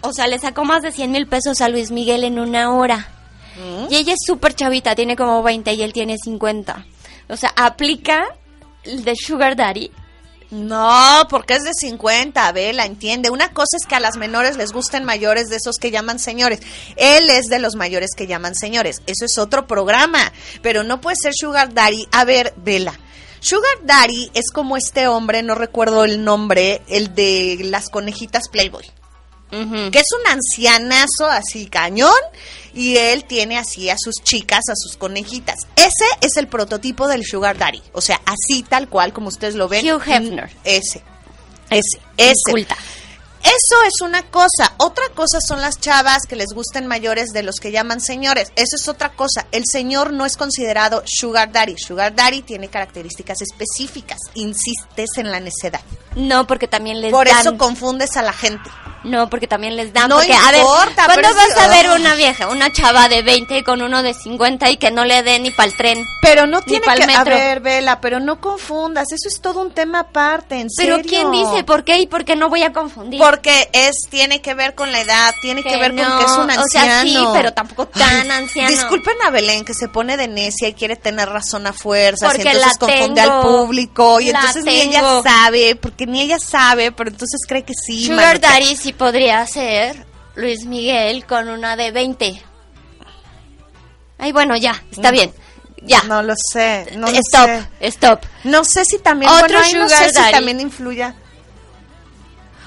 o sea, le sacó más de 100 mil pesos a Luis Miguel en una hora. Y ella es súper chavita, tiene como 20 y él tiene 50. O sea, aplica el de Sugar Daddy. No, porque es de 50, Vela, entiende. Una cosa es que a las menores les gusten mayores de esos que llaman señores. Él es de los mayores que llaman señores. Eso es otro programa. Pero no puede ser Sugar Daddy. A ver, Vela. Sugar Daddy es como este hombre, no recuerdo el nombre, el de las conejitas Playboy. Que es un ancianazo así cañón y él tiene así a sus chicas, a sus conejitas. Ese es el prototipo del Sugar Daddy, o sea, así tal cual como ustedes lo ven. Hugh Hefner. Mm, Ese. Ese, ese. Eso es una cosa. Otra cosa son las chavas que les gusten mayores de los que llaman señores. Eso es otra cosa. El señor no es considerado sugar daddy. Sugar daddy tiene características específicas. Insistes en la necedad. No, porque también les Por dan. eso confundes a la gente. No, porque también les dan. No porque, a ver, importa, ¿cuándo pero vas a ver Ay. una vieja, una chava de 20 con uno de 50 y que no le dé ni para el tren? Pero no tiene que... A metro. ver, Vela, pero no confundas. Eso es todo un tema aparte, en Pero serio. ¿quién dice por qué y por qué no voy a confundir? Porque es, tiene que ver con la edad, tiene que, Que ver con que es un o anciano. sea, sí, pero tampoco tan anciano. Disculpen a Belén que se pone de necia y quiere tener razón a fuerzas Porque y entonces la confunde tengo, al público y entonces ni ella sabe, porque ni ella sabe, pero entonces cree que sí. Sugar Daddy podría ser Luis Miguel con una de 20. Ay, bueno, ya, está bien. Ya. No lo sé, no lo stop, sé. stop. No sé si también, Otro bueno, ahí no sugar sé si también influya.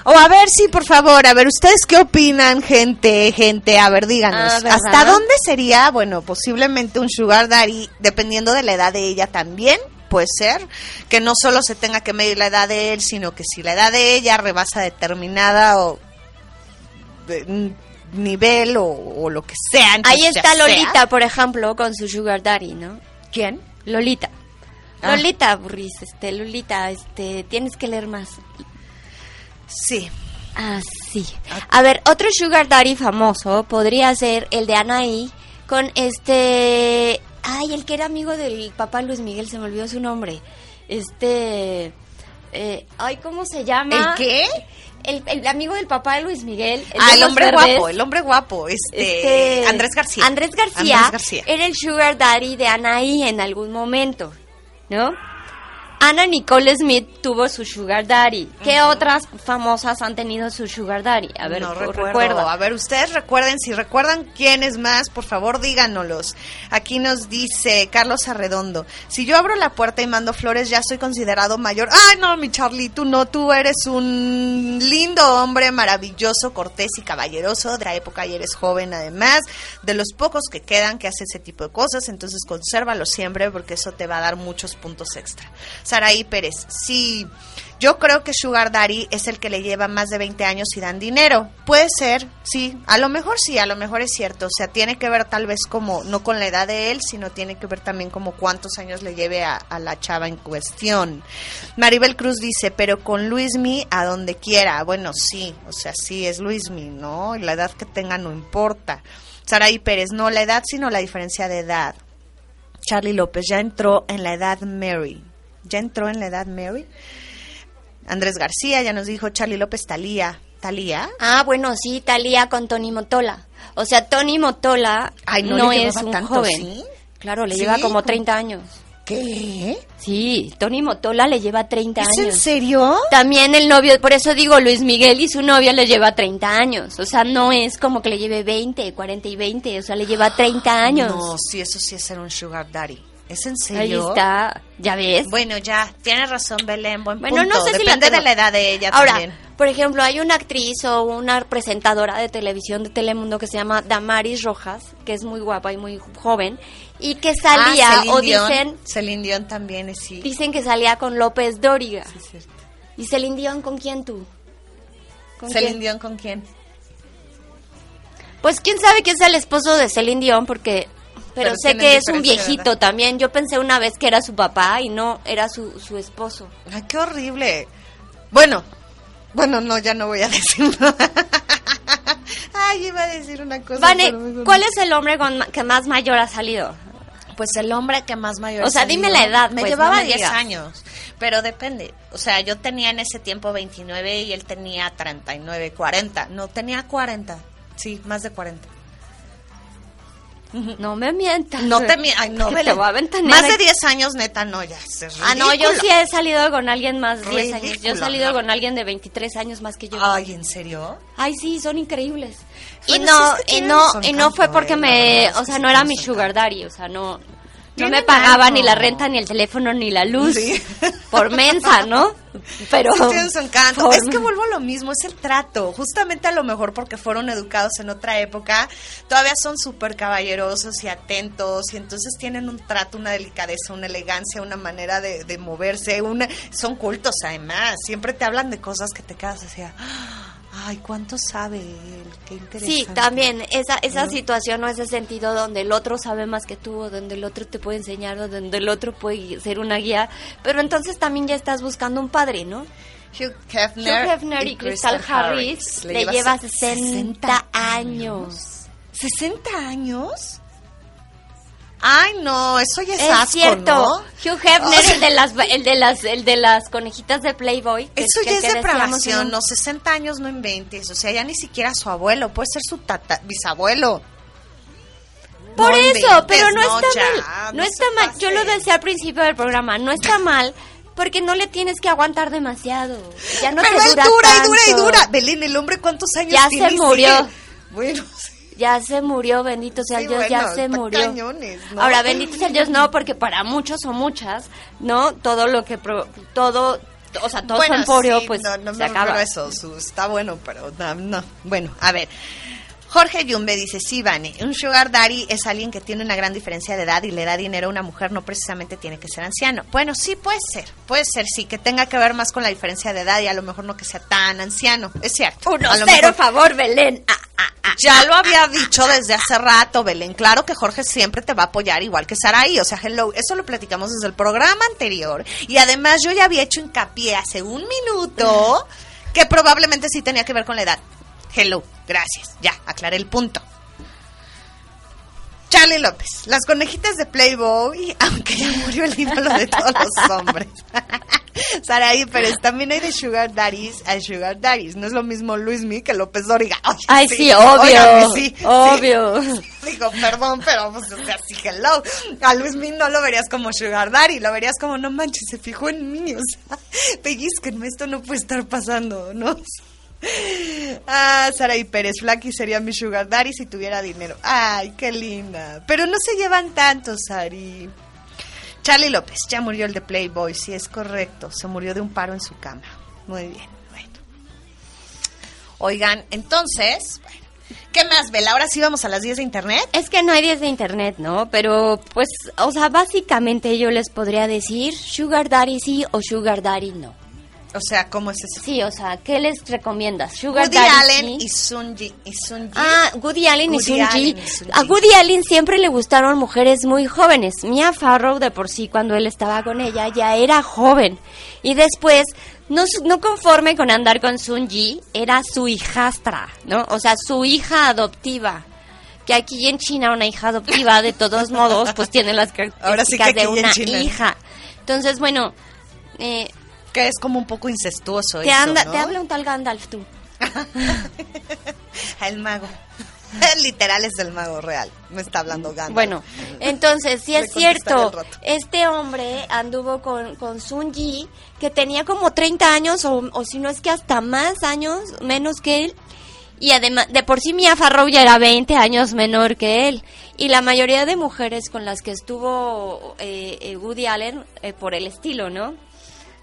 O a ver, sí, por favor, a ver, ¿ustedes qué opinan, gente? Gente, a ver, díganos. Ah. ¿Hasta dónde sería, bueno, posiblemente un sugar daddy, dependiendo de la edad de ella también? Puede ser que no solo se tenga que medir la edad de él, sino que si la edad de ella rebasa determinada o nivel o, o lo que sea. Ahí está sea. Lolita, por ejemplo, con su Sugar Daddy, ¿no? ¿Quién? Lolita. Ah. Lolita, Burris, este, Lolita, este, tienes que leer más. Sí. Ah, sí. A ver, otro Sugar Daddy famoso podría ser el de Anaí con este... Ay, el que era amigo del papá Luis Miguel, se me olvidó su nombre. Este... eh, ay, ¿cómo se llama? ¿El qué? El, el amigo del papá de Luis Miguel. de Ah, el hombre verdes. guapo, el hombre guapo, este, Este, Andrés García. Andrés García, Andrés García. era el sugar daddy de Anaí en algún momento, ¿no? Ana Nicole Smith tuvo su sugar daddy. ¿Qué otras famosas han tenido su sugar daddy? A ver, no recuerda. recuerdo. A ver, ustedes recuerden, si recuerdan quiénes más, por favor díganoslos. Aquí nos dice Carlos Arredondo, si yo abro la puerta y mando flores, ya soy considerado mayor. Ay, no, mi Charlie, tú no, tú eres un lindo hombre, maravilloso, cortés y caballeroso de la época y eres joven además, de los pocos que quedan que hace ese tipo de cosas, entonces consérvalo siempre porque eso te va a dar muchos puntos extra. Saraí Pérez, sí, yo creo que Sugar Daddy es el que le lleva más de 20 años y dan dinero. Puede ser, sí, a lo mejor sí, a lo mejor es cierto. O sea, tiene que ver tal vez como, no con la edad de él, sino tiene que ver también como cuántos años le lleve a, a la chava en cuestión. Maribel Cruz dice, pero con Luismi a donde quiera. Bueno, sí, o sea, sí es Luismi, ¿no? La edad que tenga no importa. Saraí Pérez, no la edad, sino la diferencia de edad. Charlie López ya entró en la edad Mary. Ya entró en la edad Mary. Andrés García ya nos dijo Charlie López Talía. ¿Talía? Ah, bueno, sí, Talía con Tony Motola. O sea, Tony Motola Ay, no no, es un tanto, joven. ¿sí? Claro, le Sí, lleva como como- 30 años. ¿Qué? Sí, Tony Motola le lleva 30 ¿Es en años. serio? También el novio, por eso digo, Luis Miguel y su novia le lleva 30 años. O sea, no es como que le lleve 20, 40 y 20, o sea, le lleva 30 años. No, sí, eso sí es ser un sugar daddy. ¿Es en Ahí serio? está, ya ves. Bueno, ya, tienes razón, Belén, buen Bueno, punto. no sé si la de la edad de ella Ahora, también. por ejemplo, hay una actriz o una presentadora de televisión de Telemundo que se llama Damaris Rojas, que es muy guapa y muy joven, y que salía, Ah, Celine o dicen, Celine Dion también es sí. dicen que salía con López Dóriga. ¿Y Celine Dion con quién tú? ¿Con ¿Celine quién? Dion con quién? Pues quién sabe quién es el esposo de Celine Dion, porque... Pero, Pero sé que es un viejito también. Yo pensé una vez que era su papá y no, era su, su esposo. Ay, qué horrible. Bueno, bueno, no, ya no voy a decir nada. Ay, iba a decir una cosa. Vane, pero ¿cuál es el hombre con que más mayor ha salido? Pues el hombre que más mayor O sea, dime la edad, Me pues, llevaba no me 10 digas. años, pero depende. O sea, yo tenía en ese tiempo 29 y él tenía 39, 40. No, tenía 40. Sí, más de 40. No me mientas. No te mi- ay, no, ventanear Más de aquí. 10 años, neta, no, ya. es Ah, no, yo sí he salido con alguien más de 10 años. Yo he salido no. con alguien de 23 años más que yo. Ay, ¿en serio? Ay, sí, son increíbles. Y Bueno, no, es que y no, y no fue porque me, o sea, no era mi su sugar daddy, o sea, no, no me pagaba algo. ni la renta, ni el teléfono, ni la luz, Sí. por mensa, ¿no? Pero Sí, tienen su encanto. por- Es que vuelvo a lo mismo, es el trato. Justamente a lo mejor porque fueron educados en otra época, todavía son súper caballerosos y atentos, y entonces tienen un trato, una delicadeza, una elegancia, una manera de, de moverse, una, son cultos además. Siempre te hablan de cosas que te quedas así, ay, ¿cuánto sabe él? Qué interesante. Sí, también esa esa situación o ese sentido donde el otro sabe más que tú, o donde el otro te puede enseñar, o donde el otro puede ser una guía, pero entonces también ya estás buscando un padre, ¿no? Hugh Hefner, Hugh Hefner y Crystal Harris le lleva 60 años. ¿60 años? Ay, no, eso ya es, Es asco, cierto. ¿no? Hugh Hefner, el de las el de las el de las conejitas de Playboy. que- Eso que- ya es depravación, no, 60 años no inventes, o sea, ya ni siquiera su abuelo, puede ser su tata, bisabuelo. Por No eso, inventes, pero no, no, está ya, mal. No, está se mal. Yo lo decía al principio del programa, no está mal porque no le tienes que aguantar demasiado. Ya no Pero te él dura dura y dura y dura. Belén, el hombre, ¿cuántos años Ya tiene? se y murió. Bueno. Ya se murió, bendito sea Sí, Dios, ya se murió. cañones, ¿no? Ahora, bendito sea Dios, no, porque para muchos o muchas, ¿no? Todo lo que, pro- todo, o sea, todo Bueno, su emporio, sí, pues, no, no se me acaba. eso, su- está bueno, pero no, no. Bueno, a ver. Jorge Yumbe dice, sí, Vane, un sugar daddy es alguien que tiene una gran diferencia de edad y le da dinero a una mujer, no precisamente tiene que ser anciano. Bueno, sí, puede ser, puede ser, sí, que tenga que ver más con la diferencia de edad y a lo mejor no que sea tan anciano, es cierto. Uno, A lo cero, mejor- favor, Belén. Ah, ah, ah. Ya lo había dicho desde hace rato, Belén. Claro que Jorge siempre te va a apoyar, igual que Saraí. O sea, hello, eso lo platicamos desde el programa anterior. Y además yo ya había hecho hincapié hace un minuto que probablemente sí tenía que ver con la edad. Hello, gracias. Ya, aclaré el punto. Charlie López, las conejitas de Playboy, aunque ya murió el ídolo de todos los hombres. Saraí Pérez, también hay de Sugar Daddies a Sugar Daddies. No es lo mismo Luismi que López Dóriga. Ay, sí, obvio. sí, sí. obvio. Digo, perdón, pero pues, o sea, sí, hello. A Luis Miguel no lo verías como Sugar Daddy, lo verías como, no manches, se fijó en mí, o sea, pellizquenme, esto no puede estar pasando, ¿no? Ah, Saraí Pérez, Flaky sería mi Sugar Daddy si tuviera dinero. Ay, qué linda. Pero no se llevan tanto, Sari. Charlie López, ya murió el de Playboy, sí es correcto, se murió de un paro en su cama. Muy bien, bueno. Oigan, entonces, ¿qué más, Bel? Ahora sí vamos a las 10 de internet. Es que no hay 10 de internet, ¿no? Pero, pues, o sea, básicamente yo les podría decir Sugar Daddy sí o Sugar Daddy no. O sea, ¿cómo es eso? Sí, o sea, ¿qué les recomiendas? Sugar Woody Daddy Allen y Sunji. Y Sunji. Ah, Woody Allen y Woody Sun Allen Ji. y Sun A. Woody Allen siempre le gustaron mujeres muy jóvenes. Mia Farrow de por sí cuando él estaba con ella ya era joven. Y después, no, no conforme con andar con Sun Ji, era su hijastra, ¿no? O sea, su hija adoptiva. que aquí en China una hija adoptiva de todos modos pues tiene las características de una hija. Entonces, bueno, eh, que es como un poco incestuoso te anda, te habla un tal Gandalf tú. El mago. Literal es el mago real. Me está hablando Gandalf. Bueno, entonces, si es cierto, este hombre anduvo con, con Sun Yi, que tenía como 30 años, o, o si no es que hasta más años, menos que él. Y además, de por sí Mia Farrow ya era 20 años menor que él. Y la mayoría de mujeres con las que estuvo eh, eh Woody Allen, eh, por el estilo, ¿no?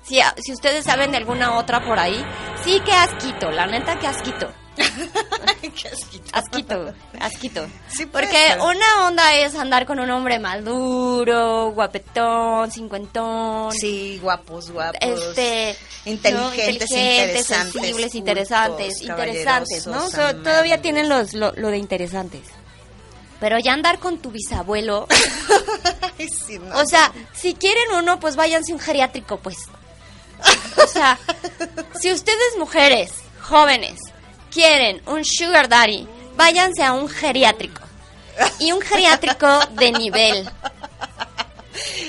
Si, si ustedes saben de alguna otra por ahí, sí que asquito, la neta que asquito. asquito. Asquito, Porque una onda es andar con un hombre maduro, guapetón, cincuentón. Sí, guapos, guapos. Este, inteligentes, interesantes, sensibles, interesantes, interesantes, ¿no? todavía tienen los, lo, de interesantes. Pero ya andar con tu bisabuelo. O sea, si quieren uno, pues váyanse un geriátrico, pues. O sea, si ustedes mujeres, jóvenes, quieren un sugar daddy, váyanse a un geriátrico. Y un geriátrico de nivel.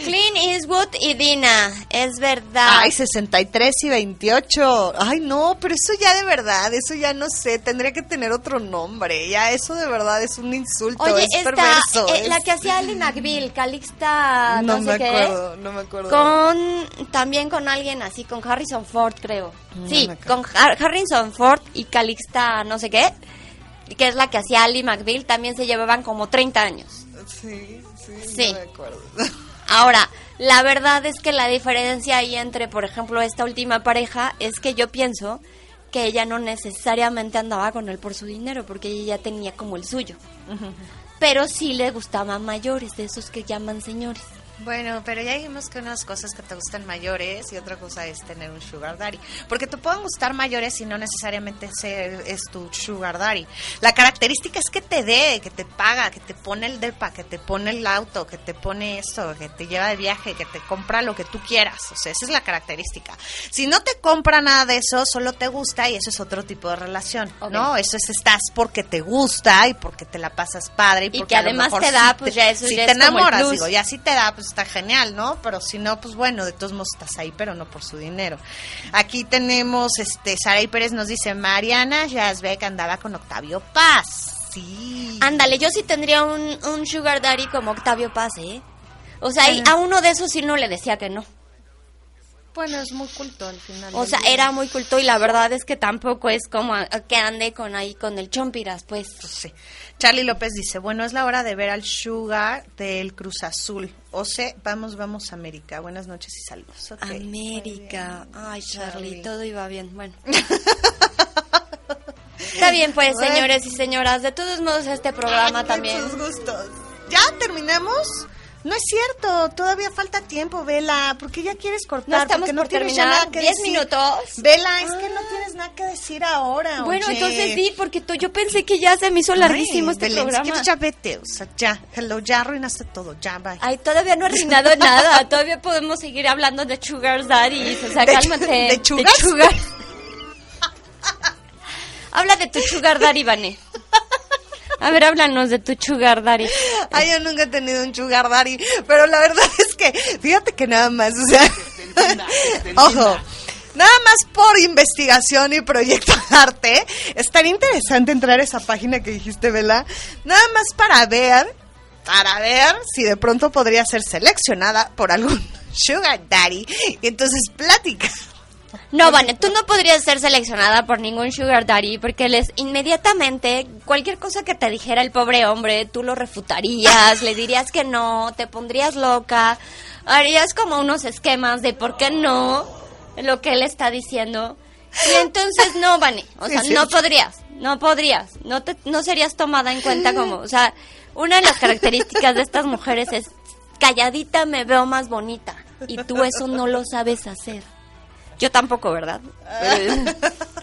Clint Eastwood y Dina, es verdad. Ay, 63 y 28. Ay, no, pero eso ya de verdad, eso ya no sé, tendría que tener otro nombre. Ya eso de verdad es un insulto, Oye, es perverso. Eh, la que hacía Ali McBeal, Calixta, no, me acuerdo, no me acuerdo. Con también con alguien así, con Harrison Ford, creo. sí, con Harrison Ford y Calixta, no sé qué, que es la que hacía Ali McBeal, también se llevaban como 30 años. Sí, sí, sí. No me acuerdo. Ahora, la verdad es que la diferencia ahí entre, por ejemplo, esta última pareja es que yo pienso que ella no necesariamente andaba con él por su dinero, porque ella ya tenía como el suyo. Pero sí le gustaban mayores, de esos que llaman señores. Bueno, pero ya dijimos que unas cosas que te gustan mayores y otra cosa es tener un sugar daddy. Porque te pueden gustar mayores y no necesariamente ser, es tu sugar daddy. La característica es que te dé, que te paga, que te pone el depa, que te pone el auto, que te pone esto, que te lleva de viaje, que te compra lo que tú quieras. O sea, esa es la característica. Si no te compra nada de eso, solo te gusta y eso es otro tipo de relación, ¿no? Eso es estás porque te gusta y porque te la pasas padre y, porque que además te da, pues ya eso si te enamoras, digo, ya si te da, pues está genial, ¿no? Pero si no, pues bueno, de todos modos estás ahí, pero no por su dinero. Aquí tenemos, este, Saray Pérez nos dice, Mariana Yazbek andaba con Octavio Paz. Sí. Ándale, yo sí tendría un, un sugar daddy como Octavio Paz, ¿eh? O sea, a uno de esos sí no le decía que no. Bueno, es muy culto al final. O sea, era muy culto y la verdad es que tampoco es como que ande con ahí con el chompiras, pues. pues. sí. Charlie López dice, bueno, es la hora de ver al Sugar del Cruz Azul. O sea, vamos, vamos América. Buenas noches y saludos. América. Ay, Charlie, todo iba bien. Bueno. Está bien, pues, señores y señoras. De todos modos, este programa también. gustos. ¿Ya terminamos? No es cierto, todavía falta tiempo, Vela, porque ya quieres cortar, no estamos porque no tienes nada que ¿Diez minutos? Vela, es que no tienes nada que decir ahora, Bueno, entonces sí, porque yo pensé que ya se me hizo larguísimo este programa. Es que ya vete, o sea, ya, hello, ya arruinaste todo, ya, bye. Ay, todavía no he arruinado nada, todavía podemos seguir hablando de Sugar Daddy, o sea, cálmate. ¿De, sugar? Habla de tu Sugar Daddy, Vané. A ver, háblanos de tu sugar daddy. Ay, yo nunca he tenido un sugar daddy, pero la verdad es que, fíjate que nada más, o sea, ojo, nada más por investigación y proyecto de arte, estaría interesante entrar a esa página que dijiste, Vela, nada más para ver, para ver si de pronto podría ser seleccionada por algún sugar daddy y entonces platicar no, Vane, tú no podrías ser seleccionada por ningún sugar daddy porque les inmediatamente cualquier cosa que te dijera el pobre hombre, tú lo refutarías, le dirías que no, te pondrías loca, harías como unos esquemas de por qué no lo que él está diciendo. Y entonces no, Vane, o sea, no podrías, no podrías, no te, no serías tomada en cuenta como, o sea, una de las características de estas mujeres es calladita me veo más bonita y tú eso no lo sabes hacer. Yo tampoco, ¿verdad?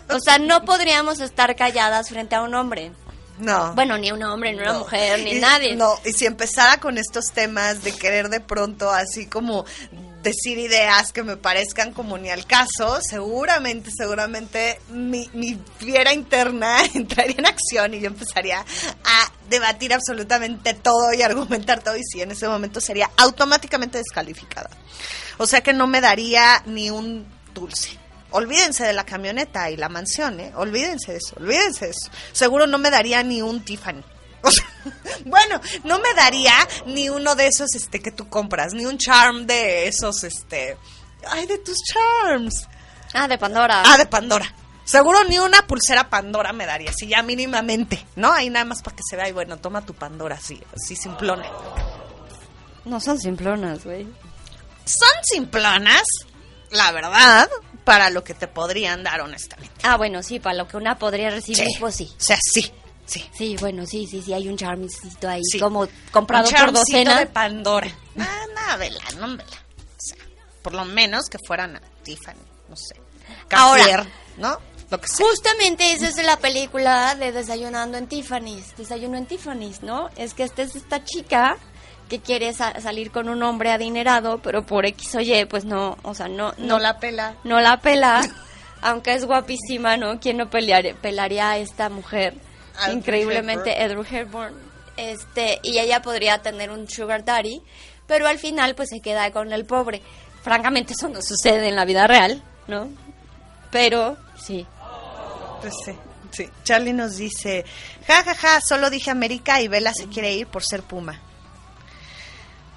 o sea, no podríamos estar calladas frente a un hombre. No. Bueno, ni un hombre, ni una mujer, ni nadie. No, y si empezara con estos temas de querer de pronto así como decir ideas que me parezcan como ni al caso, seguramente, seguramente mi, mi fiera interna entraría en acción y yo empezaría a debatir absolutamente todo y argumentar todo y sí, en ese momento sería automáticamente descalificada. O sea que no me daría ni un dulce. Olvídense de la camioneta y la mansión, ¿eh? Olvídense de eso, olvídense de eso. Seguro no me daría ni un Tiffany. bueno, no me daría ni uno de esos este que tú compras, ni un charm de esos este ay de tus charms. Ah, de Pandora. Ah, de Pandora. Seguro ni una pulsera Pandora me daría, si ya mínimamente, ¿no? Ahí nada más para que se vea y bueno, toma tu Pandora así, así simplona. No son simplonas, güey. Son simplonas, la verdad, para lo que te podrían dar honestamente. Ah, bueno, sí, para lo que una podría recibir, pues sí. O sea, sí. Sí. Sí, bueno, sí, sí, sí, hay un charmcito ahí, como comprado un por docena. de Pandora. Ah, no, vela, no, vela. O sea, por lo menos que fueran a Tiffany, no sé. Cartier, Ahora, ¿no? Lo que sea. Justamente esa es la película de Desayunando en Tiffany's, Desayuno en Tiffany's, ¿no? Es que esta es esta chica que quiere sa salir con un hombre adinerado, pero por X o Y, pues no, o sea, no... No, no la pela. No la pela, aunque es guapísima, ¿no? ¿Quién no pelear, pelaría a esta mujer? increíblemente Edward Hepburn. Este, y ella podría tener un sugar daddy, pero al final pues se queda con el pobre. Francamente eso no sucede en la vida real, ¿no? Pero sí. Pues sí. Sí, Charlie nos dice, ja, ja, ja, solo dije América y Vela se quiere ir por ser Puma.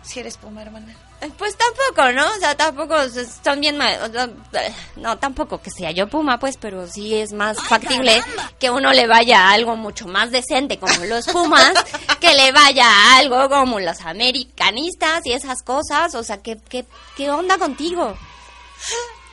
Si eres Puma, hermana. Pues tampoco, ¿no? O sea, tampoco son bien No, tampoco que sea yo Puma, pues, pero sí es más factible que uno le vaya a algo mucho más decente como los Pumas, que le vaya a algo como los americanistas y esas cosas. O sea, ¿qué, qué, qué onda contigo?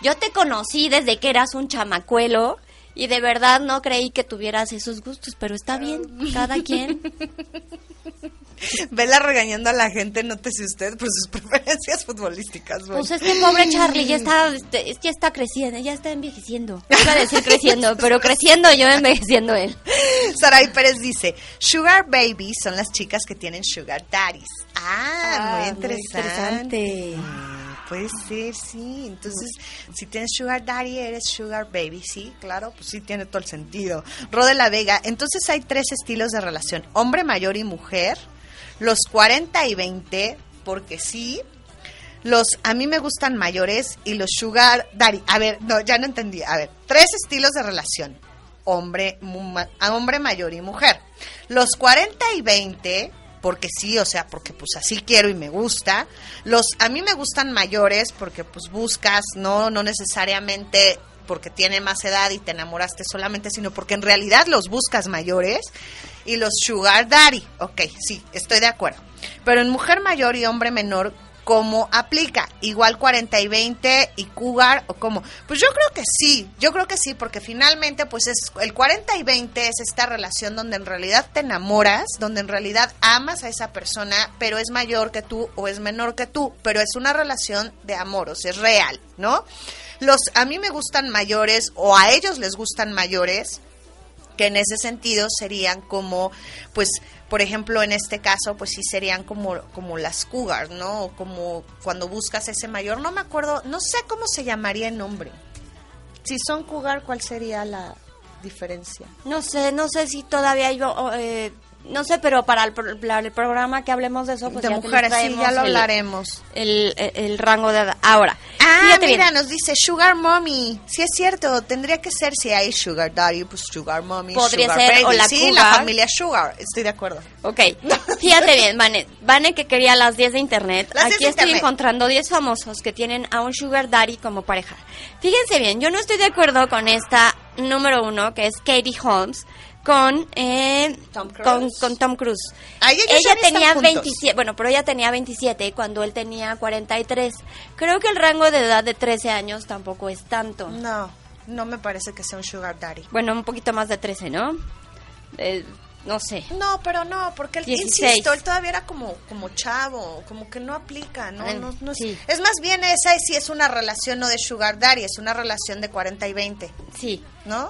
Yo te conocí desde que eras un chamacuelo y de verdad no creí que tuvieras esos gustos, pero está bien, cada quien. Vela regañando a la gente, nótese usted por sus preferencias futbolísticas. Pues este pobre Charlie ya está, este, ya está creciendo, ya está envejeciendo. Iba a decir creciendo, pero creciendo yo, envejeciendo él. Saray Pérez dice, Sugar Babies son las chicas que tienen Sugar Daddies. Ah, muy Ah, interesante. muy interesante. Puede ser, sí. Entonces, si tienes Sugar Daddy, eres Sugar Baby, sí, claro, pues sí tiene todo el sentido. Rode la Vega, entonces hay tres estilos de relación, hombre mayor y mujer, los 40 y 20, porque sí, los a mí me gustan mayores y los Sugar Daddy. A ver, no, ya no entendí. A ver, tres estilos de relación, hombre, a hombre mayor y mujer. Los 40 y 20 porque sí, o sea, porque pues así quiero y me gusta. Los a mí me gustan mayores porque pues buscas, no no necesariamente porque tiene más edad y te enamoraste solamente, sino porque en realidad los buscas mayores y los sugar daddy. Ok, sí, estoy de acuerdo. Pero en mujer mayor y hombre menor cómo aplica, igual 40 y 20 y cougar o cómo. Pues yo creo que sí, yo creo que sí, porque finalmente pues es el 40 y 20 es esta relación donde en realidad te enamoras, donde en realidad amas a esa persona, pero es mayor que tú o es menor que tú, pero es una relación de amor, o sea, es real, ¿no? Los a mí me gustan mayores o a ellos les gustan mayores que en ese sentido serían como, pues, por ejemplo, en este caso, pues sí serían como, como las cougars, ¿no? O como cuando buscas ese mayor, no me acuerdo, no sé cómo se llamaría el nombre. Si son cougar, ¿cuál sería la diferencia? No sé, no sé si todavía yo, eh, no sé, pero para el, para el programa que hablemos de eso, pues de ya mujeres, sí, ya lo hablaremos. El, el, el rango de edad. Ahora, Ah, fíjate bien. mira, nos dice Sugar Mommy. Sí es cierto, tendría que ser si hay Sugar Daddy, pues Sugar Mommy, Podría Sugar ser, Baby. o la Sí, la familia Sugar, estoy de acuerdo. Ok, fíjate bien, Vane, Vane que quería las 10 de internet. Las 10 Aquí de estoy internet. encontrando 10 famosos que tienen a un sugar daddy como pareja. Fíjense bien, yo no estoy de acuerdo con esta número uno, que es Katie Holmes, con, eh, Tom con, con Tom Cruise. Ay, ella tenía juntos. 27, bueno, pero ella tenía 27 cuando él tenía 43. Creo que el rango de edad de 13 años tampoco es tanto. No, no me parece que sea un Sugar Daddy. Bueno, un poquito más de 13, ¿no? Eh, no sé. No, pero no, porque él, 16. insisto, él todavía era como, como chavo, como que no aplica, ¿no? No, no es, sí. es más bien esa sí es una relación no de Sugar Daddy, es una relación de 40 y 20, Sí. ¿no?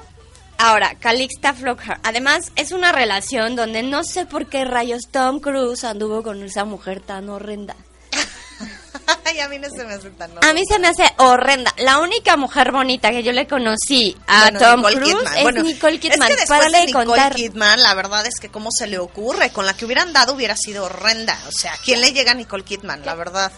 Ahora, Calixta Flockhart. Además, es una relación donde no sé por qué rayos Tom Cruise anduvo con esa mujer tan horrenda. Ay, a mí no se me hace tan A mí se me hace horrenda. La única mujer bonita que yo le conocí a Bueno, Tom Nicole Cruise Kidman. es Bueno, Nicole Kidman. Es que después de Nicole contar. Kidman, la verdad es que cómo se le ocurre, con la que hubieran dado hubiera sido horrenda. O sea, ¿quién le llega a Nicole Kidman, la verdad?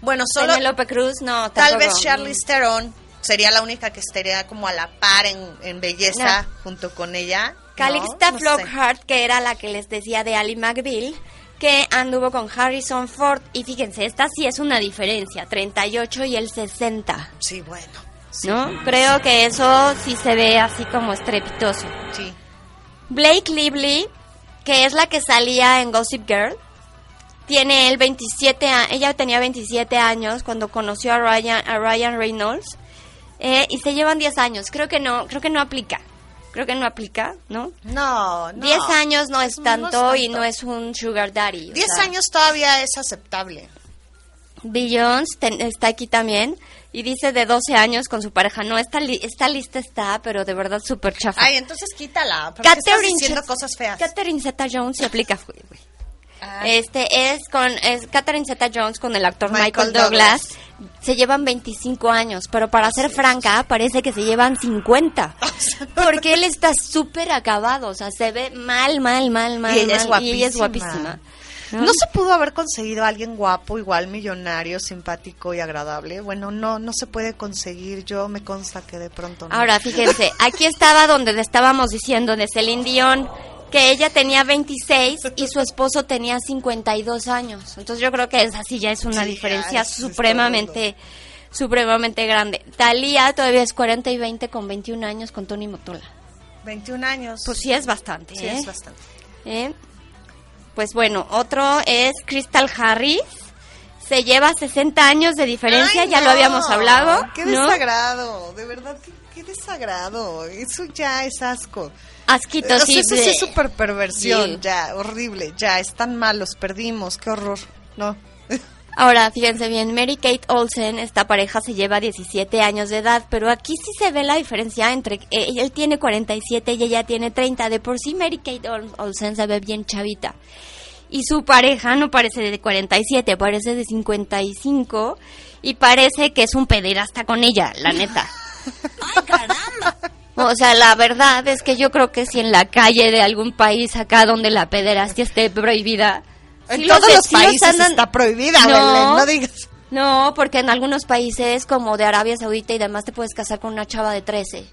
Bueno, solo Penélope Cruz, no, tal vez Charlize Theron sería la única que estaría como a la par en, en belleza junto con ella. Calixta. Flockhart, que era la que les decía de Ali McBeal, que anduvo con Harrison Ford. Y fíjense, esta sí es una diferencia, 38 y el 60. Sí, bueno. Sí, ¿No? Creo que eso sí se ve así como estrepitoso. sí. Blake Lively, que es la que salía en Gossip Girl, tiene él 27 a- ella tenía 27 años cuando conoció a Ryan, a Ryan Reynolds eh, y se llevan 10 años. Creo que no, creo que no aplica. Creo que no aplica, ¿no? No, no. 10 años no es No es tanto y tanto. no es un sugar daddy. o 10 sea. años todavía es aceptable. Ten- está aquí también y dice de 12 años con su pareja. No, esta, li- esta lista está, pero de verdad súper chafa. Ay, entonces quítala. ¿Por qué estás Catherine diciendo Zeta- cosas feas? Catherine Zeta-Jones se aplica, güey. Ah, Este es con es Catherine Zeta-Jones con el actor Michael, Michael Douglas. Se llevan 25 años, pero para ser franca parece que se llevan 50. Porque él está súper acabado, o sea, se ve mal, mal, mal, mal. Y ella es mal, y ella es guapísima. guapísima. ¿No? se pudo haber conseguido a alguien guapo, igual millonario, simpático y agradable? Bueno, no, no se puede conseguir. Yo me consta que de pronto no. Ahora, fíjense, aquí estaba donde le estábamos diciendo de Celine Dion, que ella tenía 26 y su esposo tenía 52 años. Entonces yo creo que esa sí ya es una Sí, diferencia es- supremamente, supremamente grande. Talía todavía es 40 y 20 con 21 años con Tony Motola. 21 años. Pues sí es bastante, Sí, ¿eh? es bastante. ¿Eh? Pues bueno, otro es Crystal Harris. Se lleva 60 años de diferencia, Ay, ya lo habíamos hablado. Qué ¿no? desagrado, de verdad, qué, qué desagrado. Eso ya es asco. Asquito, O sea, sí. eso sí es súper perversión, Sí. ya, horrible, ya, están malos, perdimos, qué horror. No. Ahora, fíjense bien, Mary Kate Olsen, esta pareja se lleva 17 años de edad, pero aquí sí se ve la diferencia entre eh, él tiene 47 y ella tiene 30. De por sí Mary Kate Ol- Olsen se ve bien chavita. Y su pareja no parece de 47, parece de 55 y parece que es un pederasta con ella, la neta. O sea, la verdad es que yo creo que si en la calle de algún país acá donde la pederastia esté prohibida, En todos los países andan- está prohibida, No. Belén, no digas. no, porque en algunos países como de Arabia Saudita y demás te puedes casar con una chava de 13,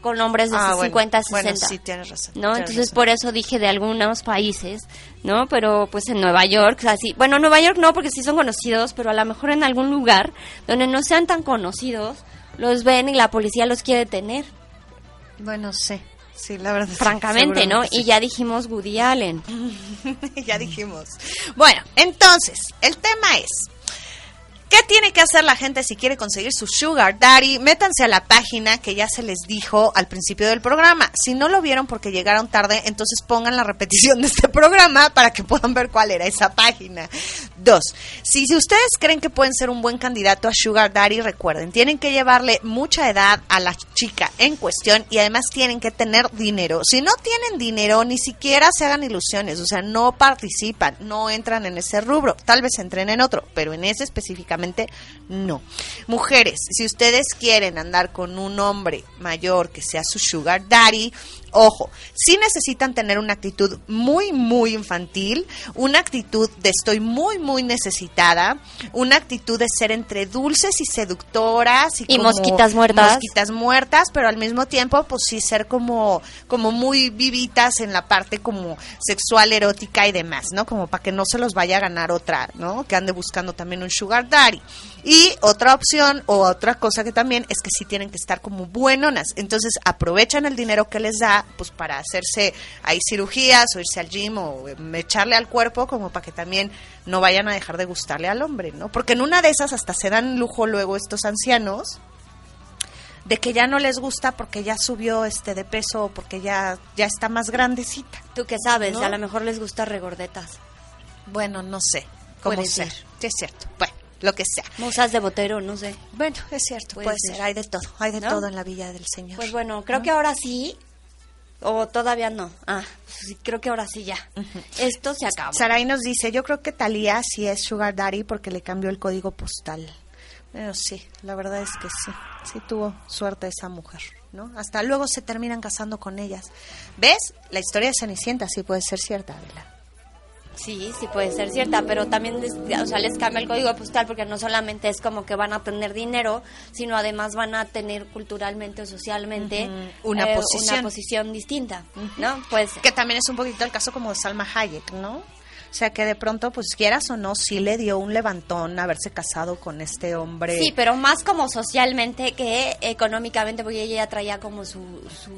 con hombres de Ah, bueno, 50, 60. Bueno, sí, tienes razón. ¿No? tienes Entonces razón. por eso dije de algunos países, ¿no? Pero pues en Nueva York, así, bueno, Nueva York no porque sí son conocidos, pero a lo mejor en algún lugar donde no sean tan conocidos, los ven y la policía los quiere tener, Bueno, sí, sí, la verdad. francamente, ¿no? Y ya dijimos Woody Allen. ya dijimos. Bueno, entonces, el tema es... ¿Qué tiene que hacer la gente si quiere conseguir su sugar daddy? Métanse a la página que ya se les dijo al principio del programa. Si no lo vieron porque llegaron tarde, entonces pongan la repetición de este programa para que puedan ver cuál era esa página. Dos, si, ustedes creen que pueden ser un buen candidato a sugar daddy, recuerden, tienen que llevarle mucha edad a la chica en cuestión y además tienen que tener dinero. Si no tienen dinero, ni siquiera se hagan ilusiones, o sea, no participan, no entran en ese rubro, tal vez entren en otro, pero en ese específicamente no. Mujeres, si ustedes quieren andar con un hombre mayor que sea su sugar daddy, ojo, sí necesitan tener una actitud muy, muy infantil, una actitud de estoy muy, muy necesitada, una actitud de ser entre dulces y seductoras y, Y como mosquitas muertas. mosquitas muertas, pero al mismo tiempo, pues sí ser como, como muy vivitas en la parte como sexual, erótica y demás, ¿no? Como para que no se los vaya a ganar otra, ¿no? Que ande buscando también un sugar daddy. Y otra opción o otra cosa que también es que sí tienen que estar como buenonas. Entonces aprovechan el dinero que les da, pues para hacerse ahí cirugías o irse al gym o em, echarle al cuerpo como para que también no vayan a dejar de gustarle al hombre, ¿no? Porque en una de esas hasta se dan lujo luego estos ancianos de que ya no les gusta porque ya subió este de peso o porque ya ya está más grandecita. ¿Tú qué sabes? ¿No? A lo mejor les gusta regordetas. Bueno, no sé cómo Puede ser. ser. Sí, es cierto. Bueno, lo que sea. Musas de botero, no sé. Bueno, es cierto, Puede puede, ser. ser. Hay de todo, hay de ¿No? todo en la villa del Señor. Pues bueno, creo que ahora sí ¿O todavía no? Ah, sí, creo que ahora sí ya. Esto se acabó. Saray nos dice, yo creo que Talía sí es Sugar Daddy porque le cambió el código postal. Pero sí, la verdad es que sí, sí tuvo suerte esa mujer, ¿no? Hasta luego se terminan casando con ellas. ¿Ves? La historia de Cenicienta sí puede ser cierta, Adela. Sí, sí puede ser cierta, pero también les, o sea, les cambia el código postal porque no solamente es como que van a tener dinero, sino además van a tener culturalmente o socialmente Ujú, una eh, posición. una posición distinta, ¿no? Pues Que también es un poquito el caso como de Salma Hayek, ¿no? O sea, que de pronto, pues quieras o no, sí le dio un levantón haberse casado con este hombre. sí, pero más como socialmente que económicamente, porque ella ya traía como su, su...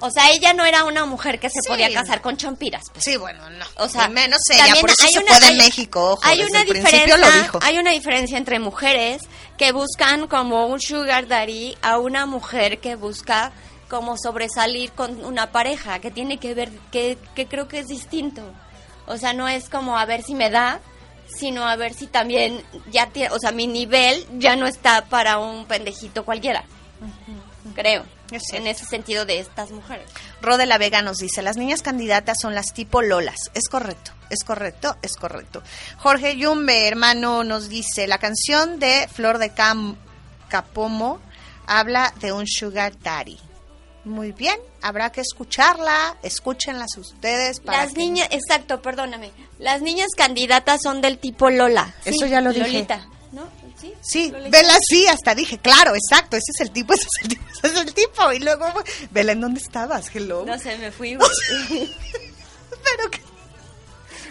O sea, ella no era una mujer que se Sí. podía casar con chompiras, pues. Sí, bueno, no. O sea, Y menos ella, por eso hay se una- fue de hay- México, ojo, hay una diferencia, lo dijo. hay una diferencia entre mujeres que buscan como un sugar daddy a una mujer que busca como sobresalir con una pareja, que tiene que ver, que, que creo que es distinto. O sea, no es como a ver si me da, sino a ver si también ya tiene, o sea, mi nivel ya no está para un pendejito cualquiera. Creo. Es. En ese sentido de estas mujeres. Ro de la Vega nos dice, las niñas candidatas son las tipo Lolas. Es correcto, es correcto, es correcto. Jorge Yumbe, hermano, nos dice, la canción de Flor de Cam Capomo habla de un sugar daddy. Muy bien, habrá que escucharla, escúchenlas ustedes. Para Las que- niñas, exacto, perdóname. Las niñas candidatas son del tipo Lola. Eso ya lo dije. Lolita, ¿no? Sí. Vela sí, hasta dije, claro, exacto, ese es el tipo, ese es el tipo, ese es el tipo. Y luego, vela, ¿en dónde estabas? Hello. No sé, me fui. Pero que...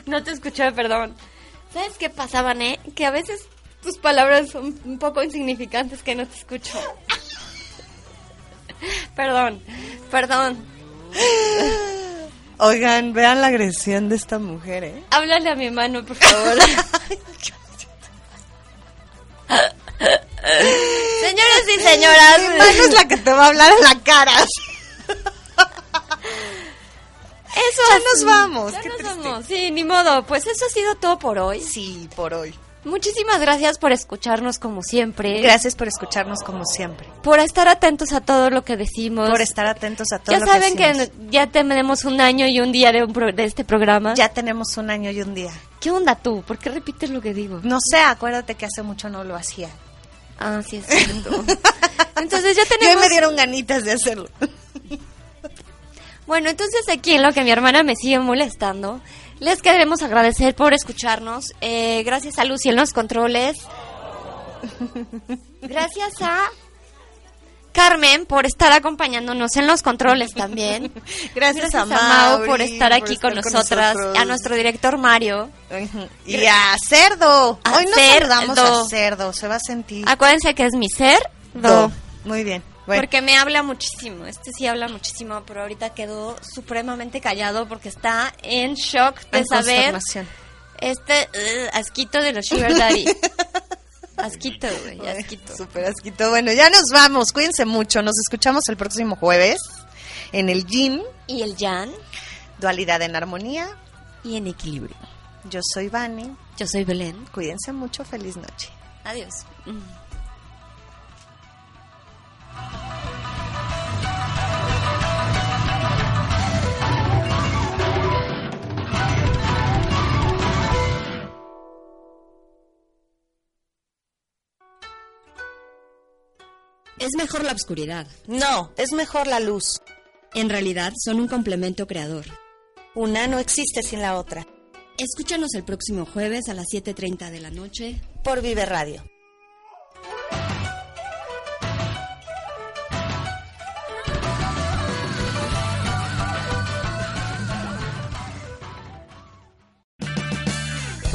no te escuché, perdón. ¿Sabes qué pasaba, eh? Que a veces tus palabras son un poco insignificantes que no te escucho. perdón, perdón. Oigan, vean la agresión de esta mujer, ¿eh? Háblale a mi mano, por favor. Señoras y señoras. Mano es la que te va a hablar en la cara. Eso Ya es- nos vamos, Ya qué nos triste. vamos. Sí, ni modo. Pues eso ha sido todo por hoy. Sí, por hoy. Muchísimas gracias por escucharnos como siempre. Gracias por escucharnos como siempre. Por estar atentos a todo lo que decimos. Por estar atentos a todo ya lo saben que, que, decimos. ya tenemos un año y un día de, un pro- de este programa. ya tenemos un año y un día. ¿Qué onda tú? ¿Por qué repites lo que digo? No sé, acuérdate que hace mucho no lo hacía. Ah, sí es cierto. Entonces ya tenemos... me dieron ganitas de hacerlo. Bueno, entonces aquí en lo que mi hermana me sigue molestando, les queremos agradecer por escucharnos. Eh, gracias a Lucy en los controles. Gracias a Carmen por estar acompañándonos en los controles también. Gracias, a, Mau por estar aquí con, nosotras. nosotros. A nuestro director Mario. Y a Cerdo. A Hoy no Cerdo. a Cerdo. Se va a sentir. Acuérdense que es mi ser. Do. Muy bien. Bueno, Porque me habla muchísimo. Este sí habla muchísimo, pero ahorita quedó supremamente callado porque está en shock de en saber este uh, asquito de los Sugar Daddy. asquito, güey, asquito. Súper asquito. Bueno, ya nos vamos. Cuídense mucho. Nos escuchamos el próximo jueves en el gym. Y el Jan Dualidad en armonía. y en equilibrio. Yo soy Vani. Yo soy Belén. Cuídense mucho. Feliz noche. Adiós. Es mejor la oscuridad. No, es mejor la luz. En realidad son un complemento creador. Una no existe sin la otra. Escúchanos el próximo jueves a las 7.30 de la noche. Por Vive Radio.